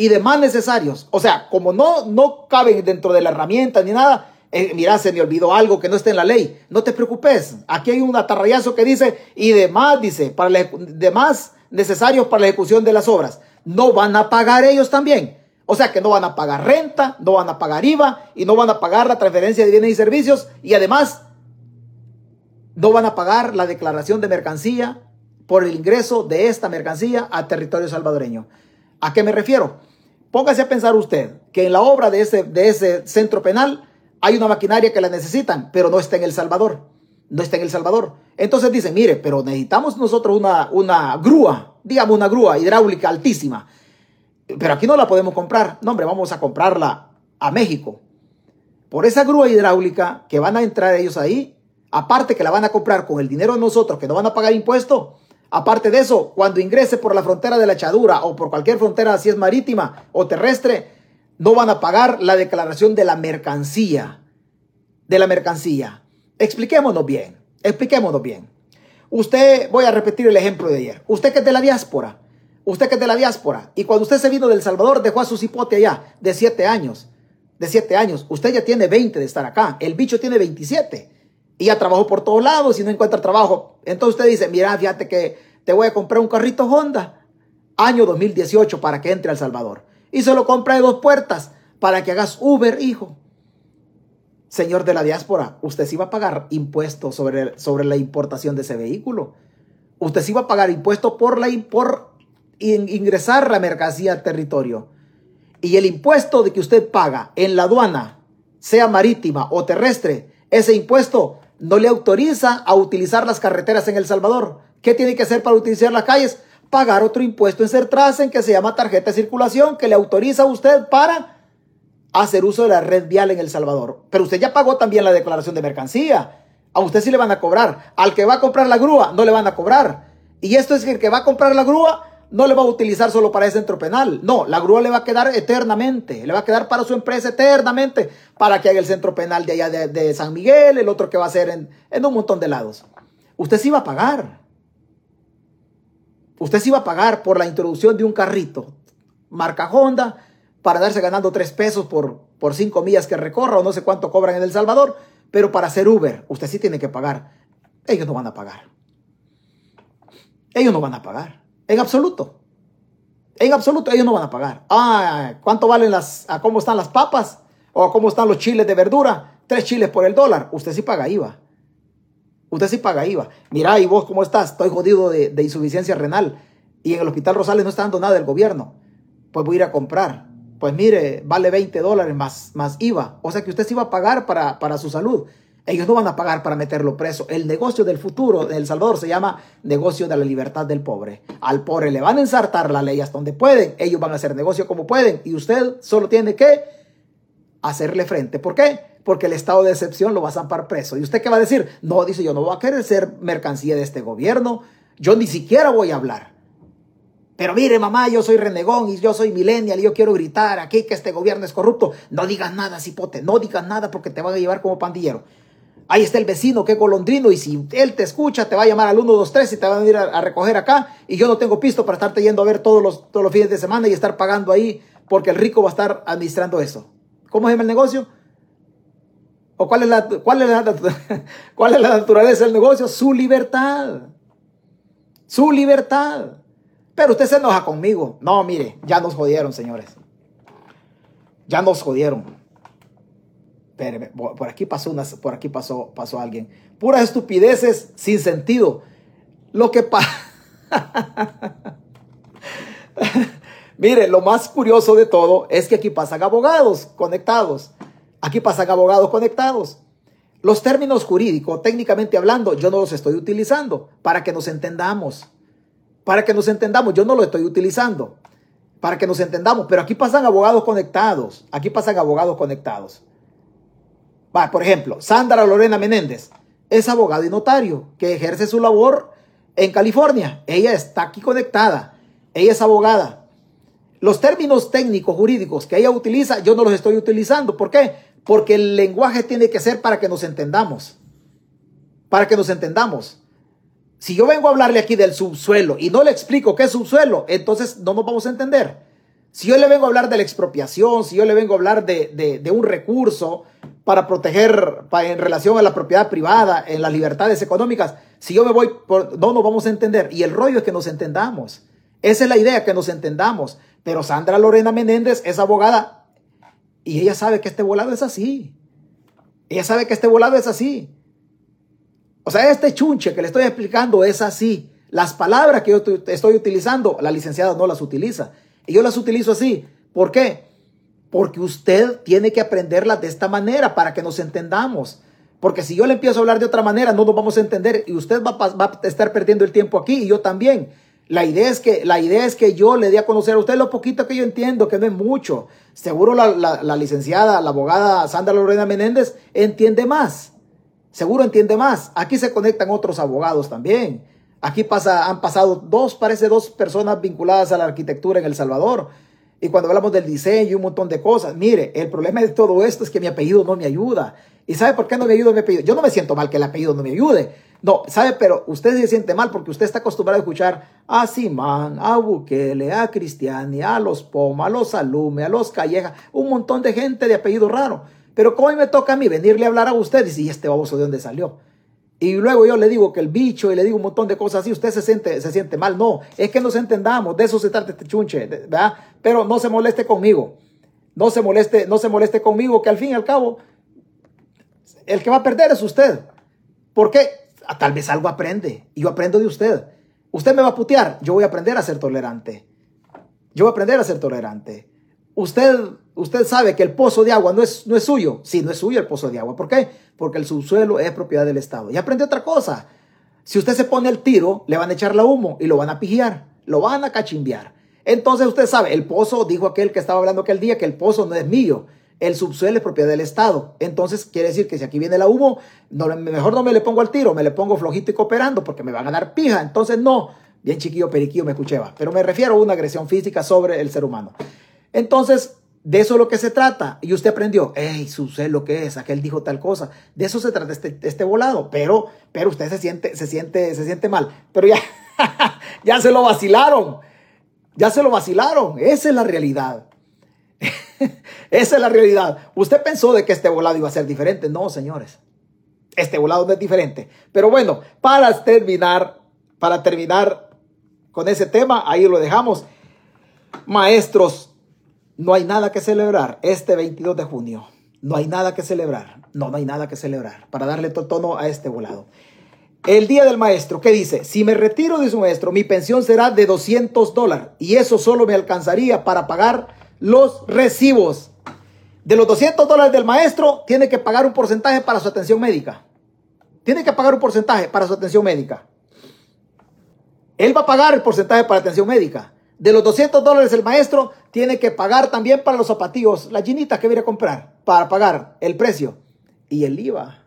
Y demás necesarios. O sea, como no, no caben dentro de la herramienta ni nada, eh, mira, se me olvidó algo que no está en la ley. No te preocupes. Aquí hay un atarrayazo que dice, y demás, dice, para demás necesarios para la ejecución de las obras. No van a pagar ellos también. O sea que no van a pagar renta, no van a pagar IVA y no van a pagar la transferencia de bienes y servicios y además no van a pagar la declaración de mercancía por el ingreso de esta mercancía a territorio salvadoreño. ¿A qué me refiero? Póngase a pensar usted que en la obra de ese, de ese centro penal hay una maquinaria que la necesitan, pero no está en El Salvador. No está en El Salvador. Entonces dicen, mire, pero necesitamos nosotros una, una grúa, digamos una grúa hidráulica altísima. Pero aquí no la podemos comprar. No, hombre, vamos a comprarla a México. Por esa grúa hidráulica que van a entrar ellos ahí, aparte que la van a comprar con el dinero de nosotros, que no van a pagar impuesto, aparte de eso, cuando ingrese por la frontera de la echadura o por cualquier frontera, si es marítima o terrestre, no van a pagar la declaración de la mercancía. De la mercancía. Expliquémonos bien. Expliquémonos bien. Usted, voy a repetir el ejemplo de ayer. Usted que es de la diáspora. Usted que es de la diáspora. Y cuando usted se vino del Salvador, dejó a su cipote allá de siete años. De siete años. Usted ya tiene 20 de estar acá. El bicho tiene 27. Y ya trabajó por todos lados y no encuentra trabajo. Entonces usted dice, mira, fíjate que te voy a comprar un carrito Honda. Año 2018 para que entre al Salvador y se lo compra de dos puertas para que hagas Uber, hijo. Señor de la diáspora, usted sí va a pagar impuestos sobre, sobre la importación de ese vehículo. Usted sí va a pagar impuestos por, por ingresar la mercancía al territorio. y el impuesto de que usted paga en la aduana, sea marítima o terrestre, ese impuesto no le autoriza a utilizar las carreteras en El Salvador. ¿Qué tiene que hacer para utilizar las calles? Pagar otro impuesto en Sertrasen que se llama tarjeta de circulación que le autoriza a usted para hacer uso de la red vial en El Salvador. Pero usted ya pagó también la declaración de mercancía. A usted sí le van a cobrar. Al que va a comprar la grúa no le van a cobrar. Y esto es que el que va a comprar la grúa no le va a utilizar solo para ese centro penal. No, la grúa le va a quedar eternamente. Le va a quedar para su empresa eternamente para que haga el centro penal de allá de, San Miguel, el otro que va a ser en, en, un montón de lados. Usted sí va a pagar. Usted sí va a pagar por la introducción de un carrito marca Honda para darse ganando tres pesos por, por cinco millas que recorra o no sé cuánto cobran en El Salvador. Pero para hacer Uber, usted sí tiene que pagar. Ellos no van a pagar. Ellos no van a pagar. En absoluto. En absoluto, ellos no van a pagar. Ah, ¿cuánto valen las, a cómo están las papas? ¿O a cómo están los chiles de verdura? Tres chiles por el dólar. Usted sí paga IVA. Usted sí paga IVA. Mira, ¿y vos cómo estás? Estoy jodido de, insuficiencia renal. Y en el Hospital Rosales no está dando nada del gobierno. Pues voy a ir a comprar. Pues mire, vale 20 dólares más, más IVA. O sea que usted sí va a pagar para, para su salud. Ellos no van a pagar para meterlo preso. El negocio del futuro de El Salvador se llama negocio de la libertad del pobre. Al pobre le van a ensartar la ley hasta donde pueden. Ellos van a hacer negocio como pueden. Y usted solo tiene que hacerle frente. ¿Por qué? Porque el estado de excepción lo va a zampar preso. ¿Y usted qué va a decir? No, dice yo no voy a querer ser mercancía de este gobierno. Yo ni siquiera voy a hablar. Pero mire, mamá, yo soy renegón y yo soy millennial y yo quiero gritar aquí que este gobierno es corrupto. No digas nada, cipote, no digas nada porque te van a llevar como pandillero. Ahí está el vecino que es golondrino y si él te escucha te va a llamar al 123 y te van a ir a, recoger acá y yo no tengo pisto para estarte yendo a ver todos los, fines de semana y estar pagando ahí porque el rico va a estar administrando eso. ¿Cómo es el negocio? ¿O cuál es la, cuál es la, cuál es la naturaleza del negocio? Su libertad. Su libertad. Pero usted se enoja conmigo. No, mire, ya nos jodieron, señores. Ya nos jodieron por aquí pasó una, por aquí pasó, pasó alguien. Puras estupideces sin sentido. Lo que pasa. Mire, lo más curioso de todo es que aquí pasan abogados conectados. Aquí pasan abogados conectados. Los términos jurídicos, técnicamente hablando, yo no los estoy utilizando para que nos entendamos. Para que nos entendamos, yo no lo estoy utilizando. Para que nos entendamos, pero aquí pasan abogados conectados. Aquí pasan abogados conectados. Por ejemplo, Sandra Lorena Menéndez es abogado y notario que ejerce su labor en California. Ella está aquí conectada. Ella es abogada. Los términos técnicos jurídicos que ella utiliza, yo no los estoy utilizando. ¿Por qué? Porque el lenguaje tiene que ser para que nos entendamos. Para que nos entendamos. Si yo vengo a hablarle aquí del subsuelo y no le explico qué es subsuelo, entonces no nos vamos a entender. Si yo le vengo a hablar de la expropiación, si yo le vengo a hablar de, de un recurso, para proteger en relación a la propiedad privada, en las libertades económicas. Si yo me voy, por, no nos vamos a entender. Y el rollo es que nos entendamos. Esa es la idea, que nos entendamos. Pero Sandra Lorena Menéndez es abogada y ella sabe que este volado es así. Ella sabe que este volado es así. O sea, este chunche que le estoy explicando es así. Las palabras que yo estoy utilizando, la licenciada no las utiliza. Y yo las utilizo así. ¿Por qué? Porque usted tiene que aprenderla de esta manera para que nos entendamos. Porque si yo le empiezo a hablar de otra manera, no nos vamos a entender y usted va, a estar perdiendo el tiempo aquí y yo también. La idea, es que, la idea es que yo le dé a conocer a usted lo poquito que yo entiendo, que no es mucho. Seguro la, licenciada, la abogada Sandra Lorena Menéndez entiende más. Seguro entiende más. Aquí se conectan otros abogados también. Aquí pasa, han pasado dos, parece dos personas vinculadas a la arquitectura en El Salvador y cuando hablamos del diseño y un montón de cosas, mire, el problema de todo esto es que mi apellido no me ayuda. ¿Y sabe por qué no me ayuda mi apellido? Yo no me siento mal que el apellido no me ayude. No, ¿sabe? Pero usted se siente mal porque usted está acostumbrado a escuchar a Simán, a Bukele, a Cristiani, a los Poma, a los Alume, a los Calleja, un montón de gente de apellido raro. Pero ¿cómo me toca a mí venirle a hablar a usted? Y si este baboso de dónde salió. Y luego yo le digo que el bicho y le digo un montón de cosas así, usted se siente, se siente mal. No, es que nos entendamos, de eso se trata este chunche, ¿verdad? Pero no se moleste conmigo. No se moleste, no se moleste conmigo, que al fin y al cabo, el que va a perder es usted. Porque ah, tal vez algo aprende y yo aprendo de usted. Usted me va a putear, yo voy a aprender a ser tolerante. Yo voy a aprender a ser tolerante. Usted, usted sabe que el pozo de agua no es, no es suyo. Sí, no es suyo el pozo de agua. ¿Por qué? Porque el subsuelo es propiedad del Estado. Y aprende otra cosa. Si usted se pone el tiro, le van a echar la humo y lo van a pigiar, lo van a cachimbear. Entonces usted sabe, el pozo, dijo aquel que estaba hablando aquel día, que el pozo no es mío, el subsuelo es propiedad del Estado. Entonces quiere decir que si aquí viene la humo, no, mejor no me le pongo al tiro, me le pongo flojito y cooperando porque me van a dar pija. Entonces no, bien chiquillo, periquillo me escuchaba. Pero me refiero a una agresión física sobre el ser humano. Entonces, de eso es lo que se trata. Y usted aprendió, hey, sé lo que es, aquel dijo tal cosa. De eso se trata este, este volado. Pero, pero usted se siente, se siente, se siente mal. Pero ya, ya se lo vacilaron. Ya se lo vacilaron. Esa es la realidad. Esa es la realidad. Usted pensó de que este volado iba a ser diferente. No, señores. Este volado no es diferente. Pero bueno, para terminar, para terminar con ese tema, ahí lo dejamos. Maestros, no hay nada que celebrar este 22 de junio. No hay nada que celebrar. No, no hay nada que celebrar. Para darle tono a este volado. El día del maestro, ¿qué dice? Si me retiro de su maestro, mi pensión será de 200 dólares. Y eso solo me alcanzaría para pagar los recibos. De los 200 dólares del maestro, tiene que pagar un porcentaje para su atención médica. Tiene que pagar un porcentaje para su atención médica. Él va a pagar el porcentaje para atención médica. De los 200 dólares el maestro tiene que pagar también para los zapatillos, la ginita que viene a comprar, para pagar el precio. Y el IVA.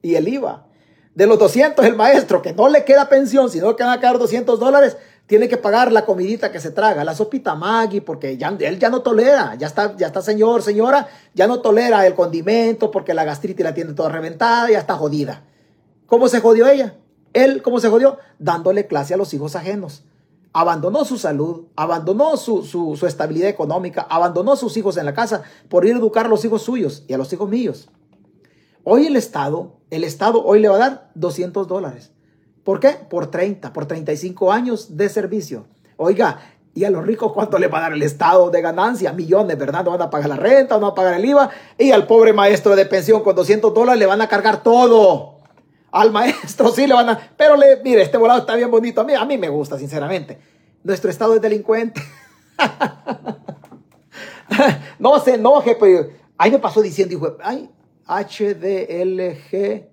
Y el IVA. De los 200 el maestro, que no le queda pensión, sino que van a quedar 200 dólares, tiene que pagar la comidita que se traga, la sopita Maggi, porque ya, él ya no tolera, ya está, ya está señor, señora, ya no tolera el condimento porque la gastritis la tiene toda reventada, ya está jodida. ¿Cómo se jodió ella? Él, ¿cómo se jodió? Dándole clase a los hijos ajenos abandonó su salud, abandonó su, estabilidad económica, abandonó sus hijos en la casa por ir a educar a los hijos suyos y a los hijos míos. Hoy el Estado, el Estado hoy le va a dar 200 dólares. ¿Por qué? Por 30, por 35 años de servicio. Oiga, ¿y a los ricos cuánto le va a dar el Estado de ganancia? Millones, ¿verdad? No van a pagar la renta, no van a pagar el IVA. Y al pobre maestro de pensión con 200 dólares le van a cargar todo. Al maestro sí le van a... Pero le, mire, este volado está bien bonito. A mí, a mí me gusta, sinceramente. Nuestro estado es delincuente. no sé, no, jefe. Ahí me pasó diciendo, dijo, ay, HDLG.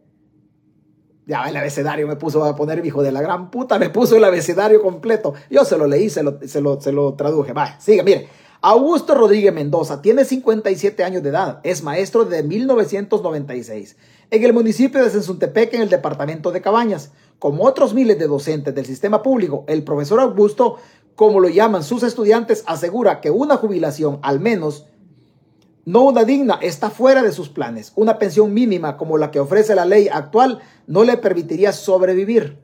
Ya, el abecedario me puso a poner, hijo de la gran puta, me puso el abecedario completo. Yo se lo leí, se lo, se lo, se lo traduje. Vaya, sigue, mire. Augusto Rodríguez Mendoza tiene 57 años de edad, es maestro de 1996 en el municipio de Sensuntepec, en el departamento de Cabañas. Como otros miles de docentes del sistema público, el profesor Augusto, como lo llaman sus estudiantes, asegura que una jubilación, al menos no una digna, está fuera de sus planes. Una pensión mínima como la que ofrece la ley actual no le permitiría sobrevivir.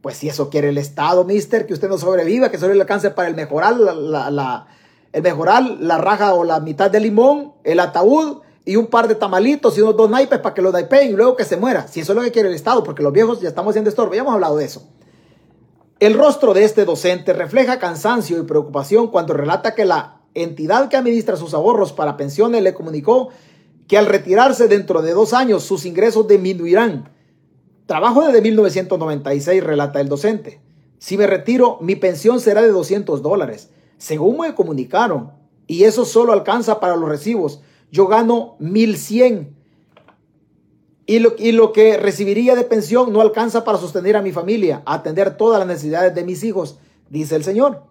Pues si eso quiere el Estado, mister, que usted no sobreviva, que solo le alcance para el mejorar la, el mejorar la raja o la mitad de limón, el ataúd y un par de tamalitos y unos dos naipes para que lo naipeen y luego que se muera. Si eso es lo que quiere el Estado, porque los viejos ya estamos haciendo estorbo, ya hemos hablado de eso. El rostro de este docente refleja cansancio y preocupación cuando relata que la entidad que administra sus ahorros para pensiones le comunicó que al retirarse dentro de dos años sus ingresos disminuirán. Trabajo desde 1996, relata el docente. Si me retiro, mi pensión será de 200 dólares, según me comunicaron, y eso solo alcanza para los recibos yo gano 1100 y lo, y lo que recibiría de pensión no alcanza para sostener a mi familia, atender todas las necesidades de mis hijos, dice el Señor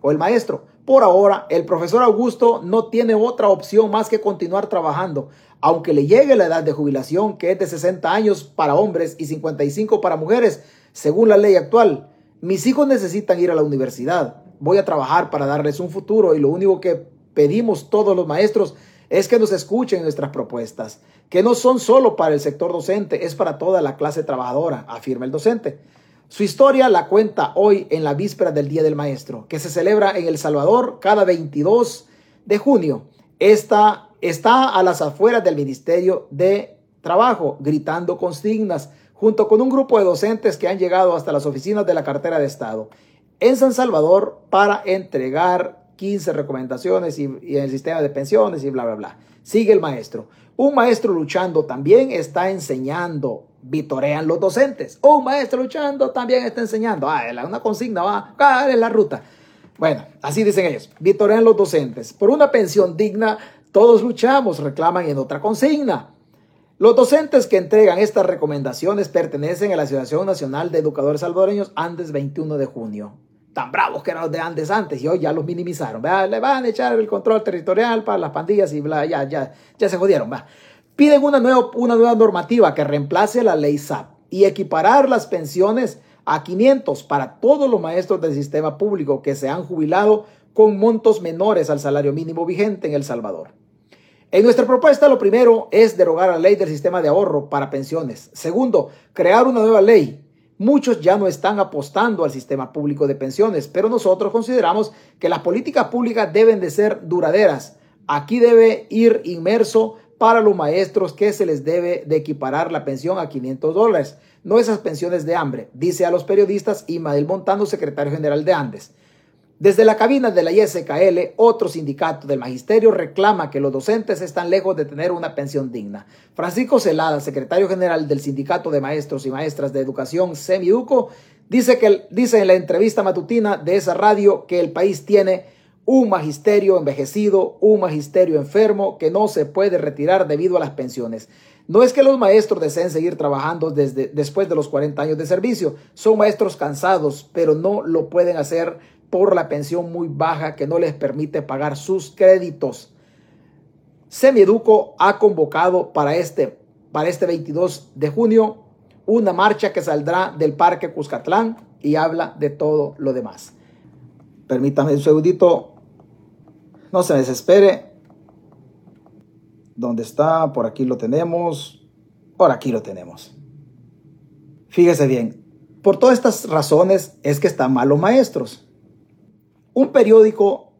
o el maestro. Por ahora, el profesor Augusto no tiene otra opción más que continuar trabajando, aunque le llegue la edad de jubilación, que es de 60 años para hombres y 55 para mujeres, según la ley actual. Mis hijos necesitan ir a la universidad. Voy a trabajar para darles un futuro y lo único que pedimos todos los maestros es que nos escuchen nuestras propuestas, que no son solo para el sector docente, es para toda la clase trabajadora, afirma el docente. Su historia la cuenta hoy en la víspera del Día del Maestro, que se celebra en El Salvador cada 22 de junio. Esta está a las afueras del Ministerio de Trabajo, gritando consignas, junto con un grupo de docentes que han llegado hasta las oficinas de la cartera de Estado en San Salvador para entregar 15 recomendaciones y, el sistema de pensiones y bla, bla, bla. Sigue el maestro. Un maestro luchando también está enseñando. Vitorean los docentes. Un maestro luchando también está enseñando. Ah, una consigna va. ¿Cuál es la ruta? Bueno, así dicen ellos. Vitorean los docentes. Por una pensión digna, todos luchamos, reclaman en otra consigna. Los docentes que entregan estas recomendaciones pertenecen a la Asociación Nacional de Educadores Salvadoreños Andes 21 de junio. Tan bravos que eran los de Andes antes y hoy ya los minimizaron. Le van a echar el control territorial para las pandillas y bla, ya, ya, ya se jodieron. Va. Piden una nueva, una nueva normativa que reemplace la ley SAP y equiparar las pensiones a 500 para todos los maestros del sistema público que se han jubilado con montos menores al salario mínimo vigente en El Salvador. En nuestra propuesta, lo primero es derogar la ley del sistema de ahorro para pensiones. Segundo, crear una nueva ley. Muchos ya no están apostando al sistema público de pensiones, pero nosotros consideramos que las políticas públicas deben de ser duraderas. Aquí debe ir inmerso para los maestros que se les debe de equiparar la pensión a 500 dólares, no esas pensiones de hambre, dice a los periodistas Imael Montano, secretario general de Andes. Desde la cabina de la ISKL, otro sindicato del magisterio reclama que los docentes están lejos de tener una pensión digna. Francisco Celada, secretario general del Sindicato de Maestros y Maestras de Educación, Semiuco, dice, que, dice en la entrevista matutina de esa radio que el país tiene un magisterio envejecido, un magisterio enfermo que no se puede retirar debido a las pensiones. No es que los maestros deseen seguir trabajando desde después de los 40 años de servicio, son maestros cansados, pero no lo pueden hacer por la pensión muy baja que no les permite pagar sus créditos. Semieduco ha convocado para este, para este 22 de junio una marcha que saldrá del Parque Cuscatlán y habla de todo lo demás. Permítame un segundito. No se desespere. ¿Dónde está? Por aquí lo tenemos. Por aquí lo tenemos. Fíjese bien. Por todas estas razones es que están malos maestros. Un periódico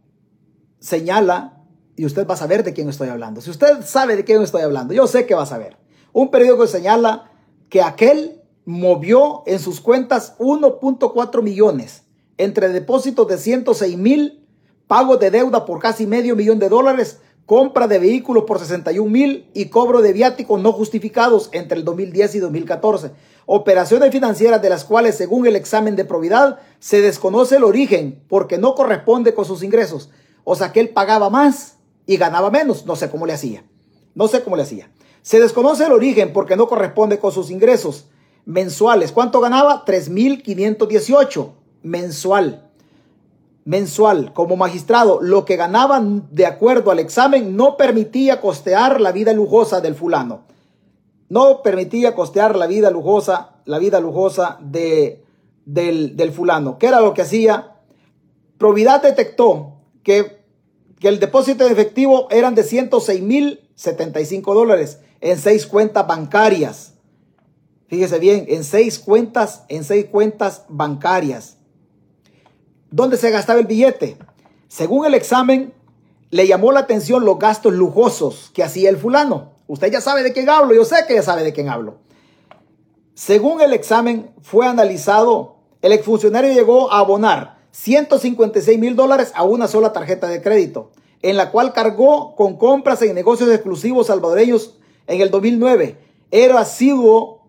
señala, y usted va a saber de quién estoy hablando. Si usted sabe de quién estoy hablando, yo sé que va a saber. Un periódico señala que aquel movió en sus cuentas 1.4 millones entre depósitos de 106 mil, pagos de deuda por casi medio millón de dólares, compra de vehículos por 61 mil y cobro de viáticos no justificados entre el 2010 y 2014 operaciones financieras de las cuales, según el examen de probidad, se desconoce el origen porque no corresponde con sus ingresos. O sea que él pagaba más y ganaba menos. No sé cómo le hacía. No sé cómo le hacía. Se desconoce el origen porque no corresponde con sus ingresos mensuales. ¿Cuánto ganaba? 3.518 mensual. Mensual como magistrado. Lo que ganaban de acuerdo al examen no permitía costear la vida lujosa del fulano no permitía costear la vida lujosa, la vida lujosa de, del, fulano. ¿Qué era lo que hacía? Providad detectó que, que el depósito de efectivo eran de 106 mil 75 dólares en seis cuentas bancarias. Fíjese bien, en seis cuentas, en seis cuentas bancarias. ¿Dónde se gastaba el billete? Según el examen, le llamó la atención los gastos lujosos que hacía el fulano. Usted ya sabe de quién hablo, yo sé que ya sabe de quién hablo. Según el examen fue analizado, el exfuncionario llegó a abonar 156 mil dólares a una sola tarjeta de crédito, en la cual cargó con compras en negocios exclusivos salvadoreños en el 2009. Era asiduo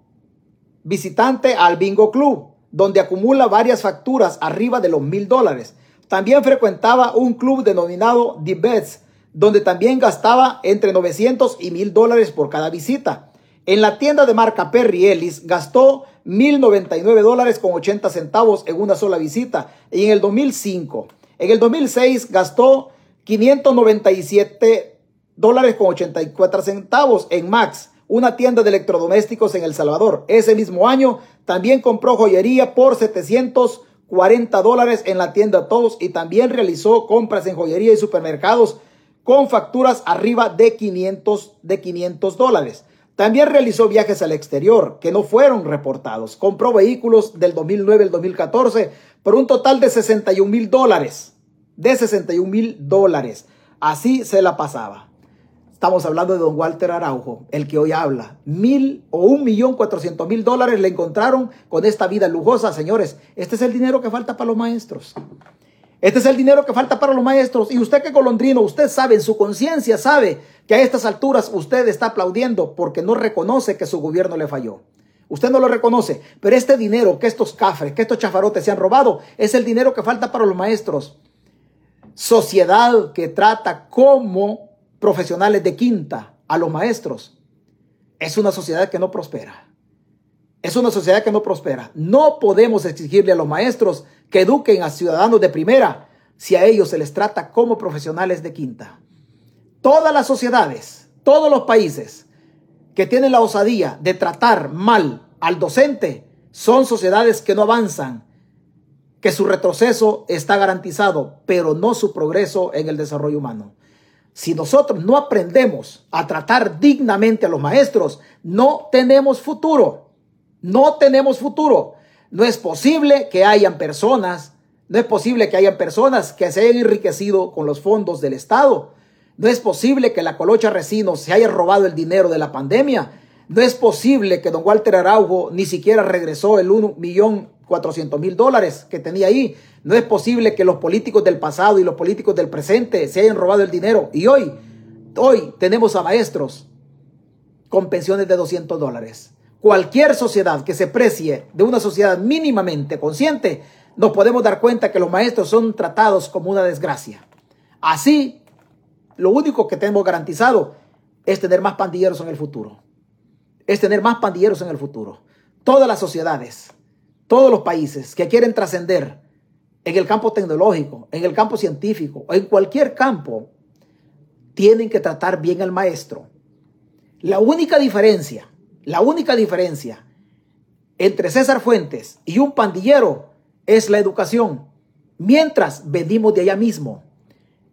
visitante al Bingo Club, donde acumula varias facturas arriba de los mil dólares. También frecuentaba un club denominado The Bets, donde también gastaba entre 900 y 1000 dólares por cada visita. En la tienda de marca Perry Ellis gastó 1099 dólares con 80 centavos en una sola visita y en el 2005. En el 2006 gastó 597 dólares con 84 centavos en Max, una tienda de electrodomésticos en El Salvador. Ese mismo año también compró joyería por 740 dólares en la tienda Todos y también realizó compras en joyería y supermercados con facturas arriba de 500, de 500 dólares. También realizó viajes al exterior que no fueron reportados. Compró vehículos del 2009 al 2014 por un total de 61 mil dólares. De 61 mil dólares. Así se la pasaba. Estamos hablando de don Walter Araujo, el que hoy habla. Mil o un millón cuatrocientos mil dólares le encontraron con esta vida lujosa, señores. Este es el dinero que falta para los maestros. Este es el dinero que falta para los maestros. Y usted que golondrino, usted sabe, en su conciencia sabe que a estas alturas usted está aplaudiendo porque no reconoce que su gobierno le falló. Usted no lo reconoce, pero este dinero que estos cafres, que estos chafarotes se han robado, es el dinero que falta para los maestros. sociedad que trata como profesionales de quinta a los maestros, es una sociedad que no prospera. Es una sociedad que no prospera. No podemos exigirle a los maestros que eduquen a ciudadanos de primera si a ellos se les trata como profesionales de quinta. Todas las sociedades, todos los países que tienen la osadía de tratar mal al docente son sociedades que no avanzan, que su retroceso está garantizado, pero no su progreso en el desarrollo humano. Si nosotros no aprendemos a tratar dignamente a los maestros, no tenemos futuro. No tenemos futuro. No es posible que hayan personas, no es posible que hayan personas que se hayan enriquecido con los fondos del Estado. No es posible que la colocha Resino se haya robado el dinero de la pandemia. No es posible que don Walter Araujo ni siquiera regresó el 1 millón 400 mil dólares que tenía ahí. No es posible que los políticos del pasado y los políticos del presente se hayan robado el dinero. Y hoy, hoy tenemos a maestros con pensiones de 200 dólares. Cualquier sociedad que se precie de una sociedad mínimamente consciente, nos podemos dar cuenta que los maestros son tratados como una desgracia. Así, lo único que tenemos garantizado es tener más pandilleros en el futuro. Es tener más pandilleros en el futuro. Todas las sociedades, todos los países que quieren trascender en el campo tecnológico, en el campo científico en cualquier campo, tienen que tratar bien al maestro. La única diferencia, la única diferencia entre César Fuentes y un pandillero es la educación. Mientras venimos de allá mismo.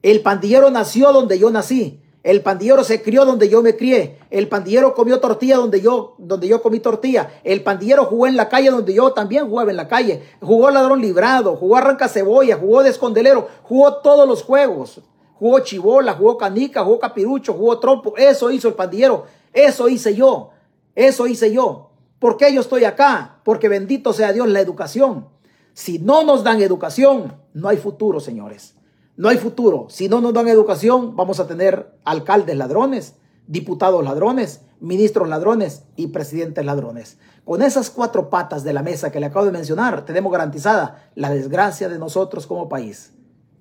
El pandillero nació donde yo nací. El pandillero se crió donde yo me crié. El pandillero comió tortilla donde yo, donde yo comí tortilla. El pandillero jugó en la calle donde yo también jugaba en la calle. Jugó ladrón librado, jugó arranca cebolla, jugó de escondelero, jugó todos los juegos. Jugó chibola, jugó canica, jugó capirucho, jugó trompo. Eso hizo el pandillero. Eso hice yo. Eso hice yo. ¿Por qué yo estoy acá? Porque bendito sea Dios la educación. Si no nos dan educación, no hay futuro, señores. No hay futuro. Si no nos dan educación, vamos a tener alcaldes ladrones, diputados ladrones, ministros ladrones y presidentes ladrones. Con esas cuatro patas de la mesa que le acabo de mencionar, tenemos garantizada la desgracia de nosotros como país.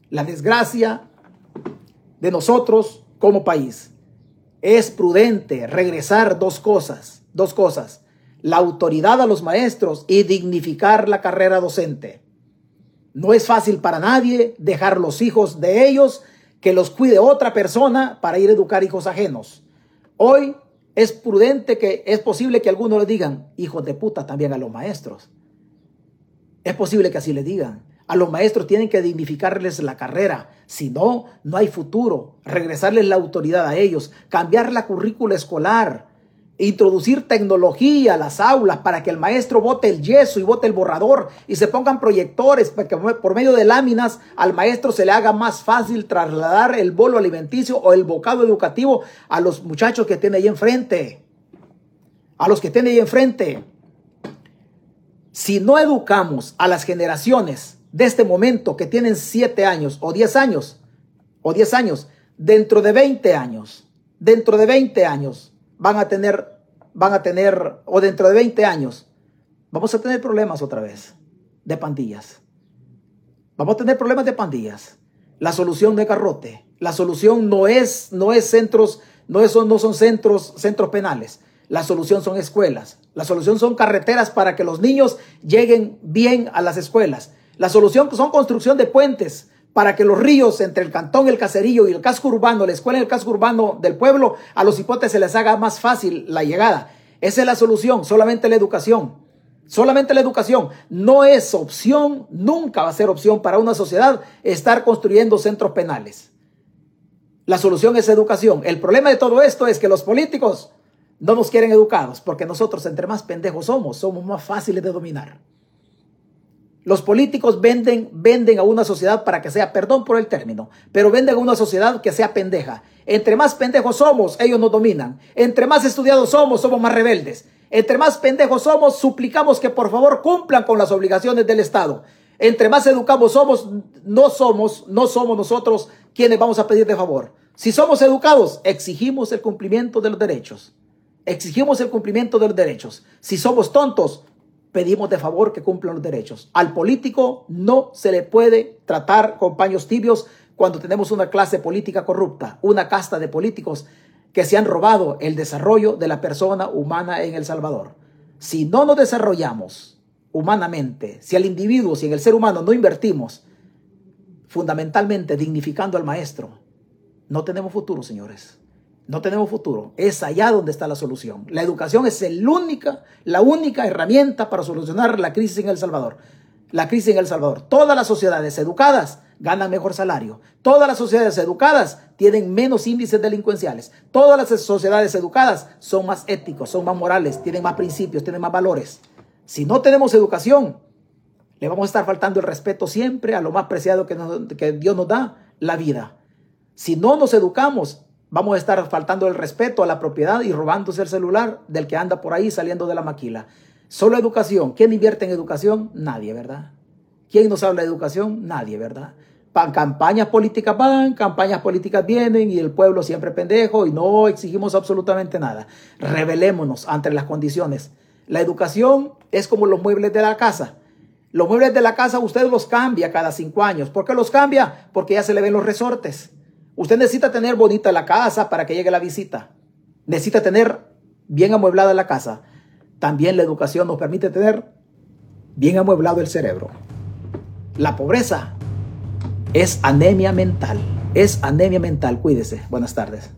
La desgracia de nosotros como país. Es prudente regresar dos cosas, dos cosas. La autoridad a los maestros y dignificar la carrera docente. No es fácil para nadie dejar los hijos de ellos que los cuide otra persona para ir a educar hijos ajenos. Hoy es prudente que es posible que algunos le digan hijos de puta también a los maestros. Es posible que así le digan. A los maestros tienen que dignificarles la carrera. Si no, no hay futuro. Regresarles la autoridad a ellos. Cambiar la currícula escolar introducir tecnología a las aulas para que el maestro bote el yeso y bote el borrador y se pongan proyectores para que por medio de láminas al maestro se le haga más fácil trasladar el bolo alimenticio o el bocado educativo a los muchachos que tiene ahí enfrente. A los que tiene ahí enfrente. Si no educamos a las generaciones de este momento que tienen 7 años o 10 años, o 10 años, dentro de 20 años, dentro de 20 años, van a tener, van a tener, o dentro de 20 años, vamos a tener problemas otra vez de pandillas. Vamos a tener problemas de pandillas. La solución de garrote. La solución no es, no es centros, no, es, no son centros, centros penales. La solución son escuelas. La solución son carreteras para que los niños lleguen bien a las escuelas. La solución son construcción de puentes para que los ríos entre el cantón, el caserillo y el casco urbano, la escuela y el casco urbano del pueblo, a los hipotes se les haga más fácil la llegada. Esa es la solución, solamente la educación. Solamente la educación. No es opción, nunca va a ser opción para una sociedad estar construyendo centros penales. La solución es educación. El problema de todo esto es que los políticos no nos quieren educados porque nosotros entre más pendejos somos, somos más fáciles de dominar. Los políticos venden, venden a una sociedad para que sea, perdón por el término, pero venden a una sociedad que sea pendeja. Entre más pendejos somos, ellos nos dominan. Entre más estudiados somos, somos más rebeldes. Entre más pendejos somos, suplicamos que por favor cumplan con las obligaciones del Estado. Entre más educados somos, no somos, no somos nosotros quienes vamos a pedir de favor. Si somos educados, exigimos el cumplimiento de los derechos. Exigimos el cumplimiento de los derechos. Si somos tontos, pedimos de favor que cumplan los derechos. Al político no se le puede tratar con paños tibios cuando tenemos una clase política corrupta, una casta de políticos que se han robado el desarrollo de la persona humana en El Salvador. Si no nos desarrollamos humanamente, si al individuo, si en el ser humano no invertimos fundamentalmente dignificando al maestro, no tenemos futuro, señores. No tenemos futuro. Es allá donde está la solución. La educación es el única, la única herramienta para solucionar la crisis en El Salvador. La crisis en El Salvador. Todas las sociedades educadas ganan mejor salario. Todas las sociedades educadas tienen menos índices delincuenciales. Todas las sociedades educadas son más éticos, son más morales, tienen más principios, tienen más valores. Si no tenemos educación, le vamos a estar faltando el respeto siempre a lo más preciado que, que Dios nos da, la vida. Si no nos educamos, Vamos a estar faltando el respeto a la propiedad y robándose el celular del que anda por ahí saliendo de la maquila. Solo educación. ¿Quién invierte en educación? Nadie, ¿verdad? ¿Quién nos habla de educación? Nadie, ¿verdad? Pan, campañas políticas van, campañas políticas vienen y el pueblo siempre pendejo y no exigimos absolutamente nada. Revelémonos ante las condiciones. La educación es como los muebles de la casa. Los muebles de la casa usted los cambia cada cinco años. ¿Por qué los cambia? Porque ya se le ven los resortes. Usted necesita tener bonita la casa para que llegue la visita. Necesita tener bien amueblada la casa. También la educación nos permite tener bien amueblado el cerebro. La pobreza es anemia mental. Es anemia mental. Cuídese. Buenas tardes.